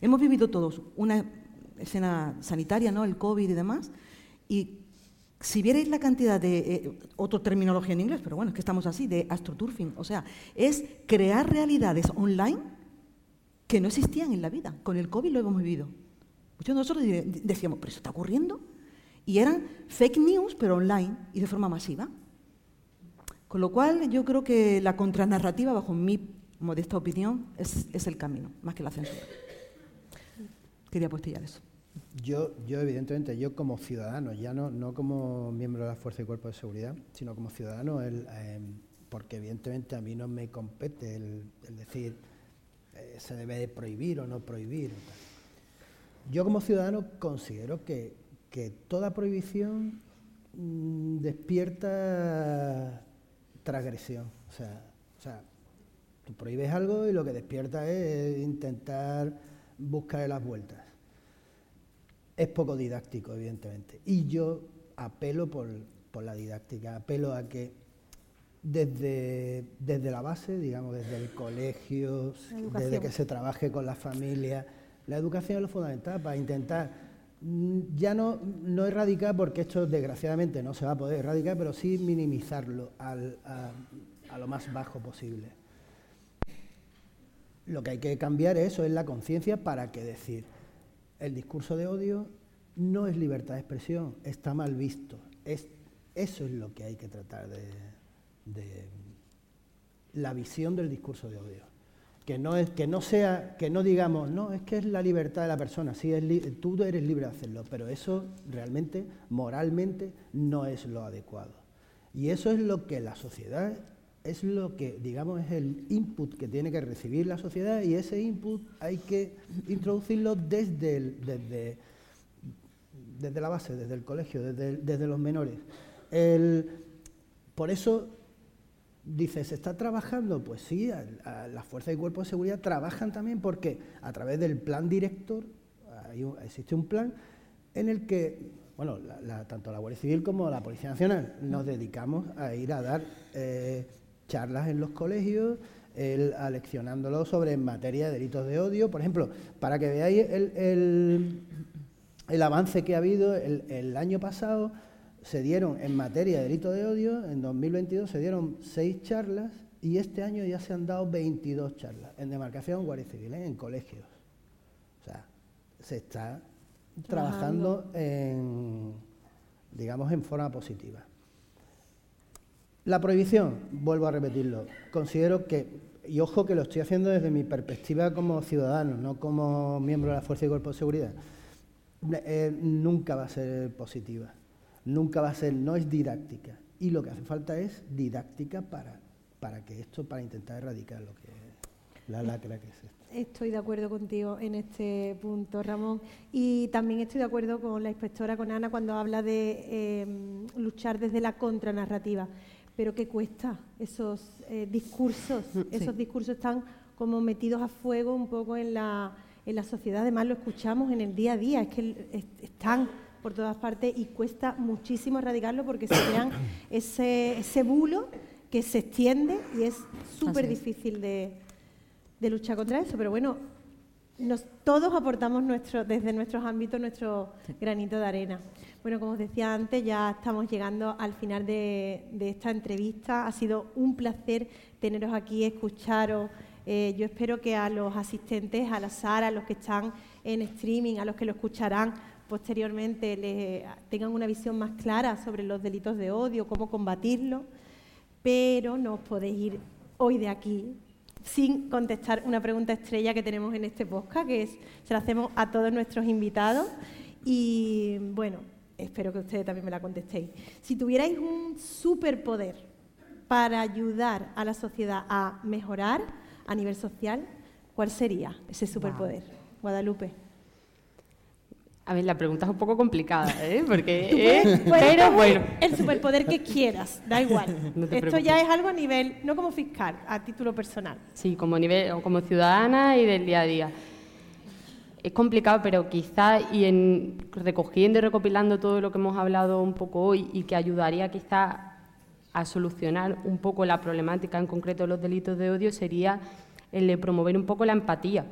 Hemos vivido todos una escena sanitaria, ¿no? El COVID y demás, y si vierais la cantidad de, eh, otra terminología en inglés, pero bueno, es que estamos así, de astroturfing, o sea, es crear realidades online que no existían en la vida. Con el COVID lo hemos vivido. Muchos de nosotros decíamos, pero eso está ocurriendo. Y eran fake news, pero online y de forma masiva. Con lo cual, yo creo que la contranarrativa, bajo mi modesta opinión, es, el camino, más que la censura. Quería postillar eso. Yo, yo, evidentemente, yo como ciudadano, ya no, no como miembro de la Fuerza y Cuerpo de Seguridad, sino como ciudadano, el, em, porque evidentemente a mí no me compete el, decir eh, se debe prohibir o no prohibir. Yo como ciudadano considero que, toda prohibición mm, despierta transgresión. O sea, o sea, tú prohíbes algo y lo que despierta es intentar buscar las vueltas. Es poco didáctico, evidentemente. Y yo apelo por, la didáctica, apelo a que desde, desde la base, digamos, desde el colegio, desde que se trabaje con la familia, la educación es lo fundamental para intentar mm, ya no, no erradicar, porque esto desgraciadamente no se va a poder erradicar, pero sí minimizarlo a, lo más bajo posible. Lo que hay que cambiar eso, es la conciencia para que decir, el discurso de odio no es libertad de expresión, está mal visto. Es, eso es lo que hay que tratar de, de la visión del discurso de odio que no, es, que no sea, que no digamos, no, es que es la libertad de la persona, sí, es tú eres libre de hacerlo, pero eso realmente, moralmente, no es lo adecuado. Y eso es lo que la sociedad, es lo que, digamos, es el input que tiene que recibir la sociedad y ese input hay que introducirlo desde, desde, desde la base, desde el colegio, desde, desde los menores. El, por eso Dice, ¿se está trabajando? Pues sí, las fuerzas y cuerpos de seguridad trabajan también porque a través del plan director existe un plan en el que, bueno, tanto la Guardia Civil como la Policía Nacional nos dedicamos a ir a dar eh, charlas en los colegios, el, aleccionándolo sobre materia de delitos de odio. Por ejemplo, para que veáis el, el, avance que ha habido el año pasado se dieron en materia de delito de odio, en 2022 se dieron seis charlas y este año ya se han dado 22 charlas en demarcación Guardia Civil, ¿eh? en colegios. O sea, se está trabajando, en, digamos, en forma positiva. La prohibición, vuelvo a repetirlo, considero que, y ojo que lo estoy haciendo desde mi perspectiva como ciudadano, no como miembro de la Fuerza y Cuerpo de Seguridad, eh, nunca va a ser positiva nunca va a ser, no es didáctica. Y lo que hace falta es didáctica para, para que esto, para intentar erradicar lo que es la lacra que es esto. Estoy de acuerdo contigo en este punto, Ramón. Y también estoy de acuerdo con la inspectora, con Ana, cuando habla de em, luchar desde la contranarrativa. Pero ¿qué cuesta esos eh, discursos? Esos discursos están como metidos a fuego un poco en la, en la sociedad. Además, lo escuchamos en el día a día, es que están por todas partes y cuesta muchísimo erradicarlo porque se crean ese, ese bulo que se extiende y es súper difícil de, de, luchar contra eso. Pero bueno, nos, todos aportamos nuestro, desde nuestros ámbitos nuestro granito de arena. Bueno, como os decía antes, ya estamos llegando al final de, de esta entrevista. Ha sido un placer teneros aquí, escucharos. Eh, yo espero que a los asistentes, a la sala, a los que están en streaming, a los que lo escucharán, posteriormente les, tengan una visión más clara sobre los delitos de odio, cómo combatirlo, pero no os podéis ir hoy de aquí sin contestar una pregunta estrella que tenemos en este podcast, que es, se la hacemos a todos nuestros invitados y bueno, espero que ustedes también me la contestéis. Si tuvierais un superpoder para ayudar a la sociedad a mejorar a nivel social, ¿cuál sería ese superpoder? Guadalupe. A ver, la pregunta es un poco complicada, ¿eh? Porque, ¿eh? pero bueno. El superpoder que quieras, da igual. Esto ya es algo a nivel, no como fiscal, a título personal. Sí, como nivel, como ciudadana y del día a día. Es complicado, pero quizá, y en recogiendo y recopilando todo lo que hemos hablado un poco hoy y que ayudaría quizá a solucionar un poco la problemática en concreto de los delitos de odio, sería el de promover un poco la empatía.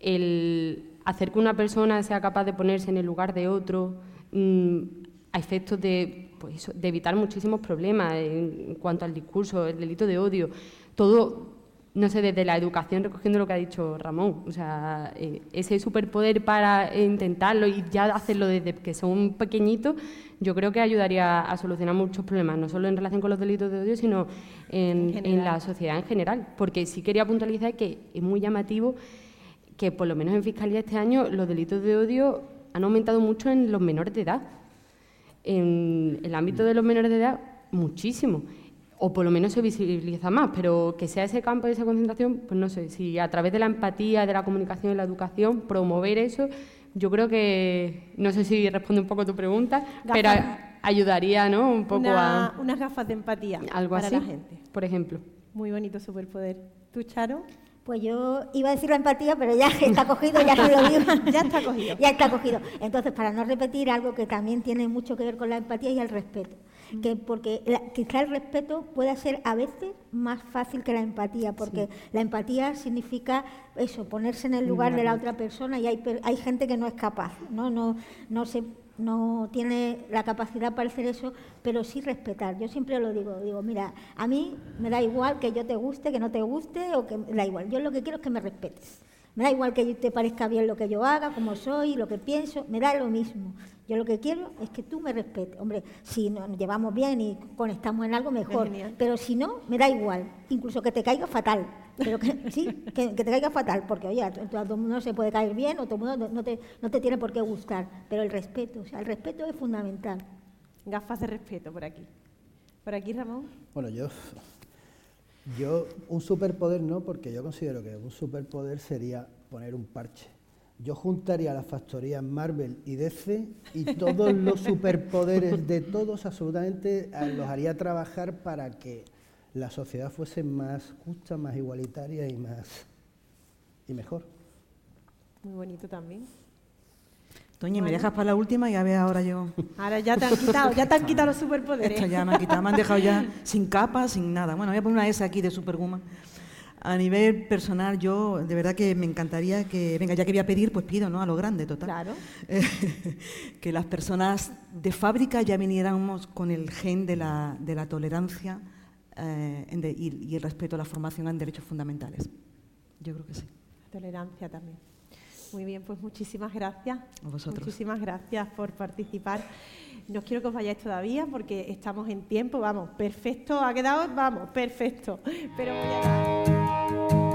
El hacer que una persona sea capaz de ponerse en el lugar de otro mm, a efectos de, pues de evitar muchísimos problemas en, cuanto al discurso, el delito de odio, todo, no sé, desde la educación, recogiendo lo que ha dicho Ramón, o sea, eh, ese superpoder para intentarlo y ya hacerlo desde que son pequeñitos, yo creo que ayudaría a solucionar muchos problemas, no solo en relación con los delitos de odio, sino en, en la sociedad en general, porque sí quería puntualizar que es muy llamativo que por lo menos en Fiscalía este año los delitos de odio han aumentado mucho en los menores de edad. En el ámbito de los menores de edad, muchísimo. O por lo menos se visibiliza más, pero que sea ese campo de esa concentración, pues no sé, si a través de la empatía, de la comunicación y la educación, promover eso, yo creo que, no sé si responde un poco a tu pregunta, pero ayudaría, ¿no? Un poco a... Unas gafas de empatía algo para así, la gente. Por ejemplo. Muy bonito superpoder. ¿Tú, Charo? Pues yo iba a decir la empatía, pero ya está cogido, ya no lo digo. ya está cogido. ya está cogido. Entonces, para no repetir algo que también tiene mucho que ver con la empatía y el respeto. Que porque quizá el respeto pueda ser a veces más fácil que la empatía, porque la empatía significa eso, ponerse en el lugar de la otra persona y hay, hay gente que no es capaz, ¿no? No, no se no tiene la capacidad para hacer eso, pero sí respetar. Yo siempre lo digo, digo, mira, a mí me da igual que yo te guste, que no te guste, o que me da igual. Yo lo que quiero es que me respetes. Me da igual que te parezca bien lo que yo haga, como soy, lo que pienso, me da lo mismo. Yo lo que quiero es que tú me respetes. Hombre, si nos llevamos bien y conectamos en algo, mejor. Pero si no, me da igual. Incluso que te caiga fatal. Pero que, sí, que, te caiga fatal. Porque, oye, a todo el mundo se puede caer bien o todo el mundo no te, no te tiene por qué gustar. Pero el respeto, o sea, el respeto es fundamental. Gafas de respeto por aquí. Por aquí, Ramón. Bueno, yo yo, un superpoder no, porque yo considero que un superpoder sería poner un parche. Yo juntaría las factorías Marvel y DC y todos los superpoderes de todos absolutamente los haría trabajar para que la sociedad fuese más justa, más igualitaria y más y mejor. Muy bonito también. Toñi, me dejas para la última y a ver ahora yo. Ahora ya te han quitado, ya te han quitado los superpoderes. Esto ya me han quitado, me han dejado ya sin capa, sin nada. Bueno, voy a poner una S aquí de Superwoman. A nivel personal, yo de verdad que me encantaría que, venga, ya que voy a pedir, pues pido, ¿no? A lo grande, total. Claro. que las personas de fábrica ya viniéramos con el gen de la, de la tolerancia eh, y, y el respeto a la formación en derechos fundamentales. Yo creo que sí. Tolerancia también. Muy bien, pues muchísimas gracias. A vosotros. Muchísimas gracias por participar. No quiero que os vayáis todavía porque estamos en tiempo, vamos, perfecto, ha quedado, vamos, perfecto. Pero voy a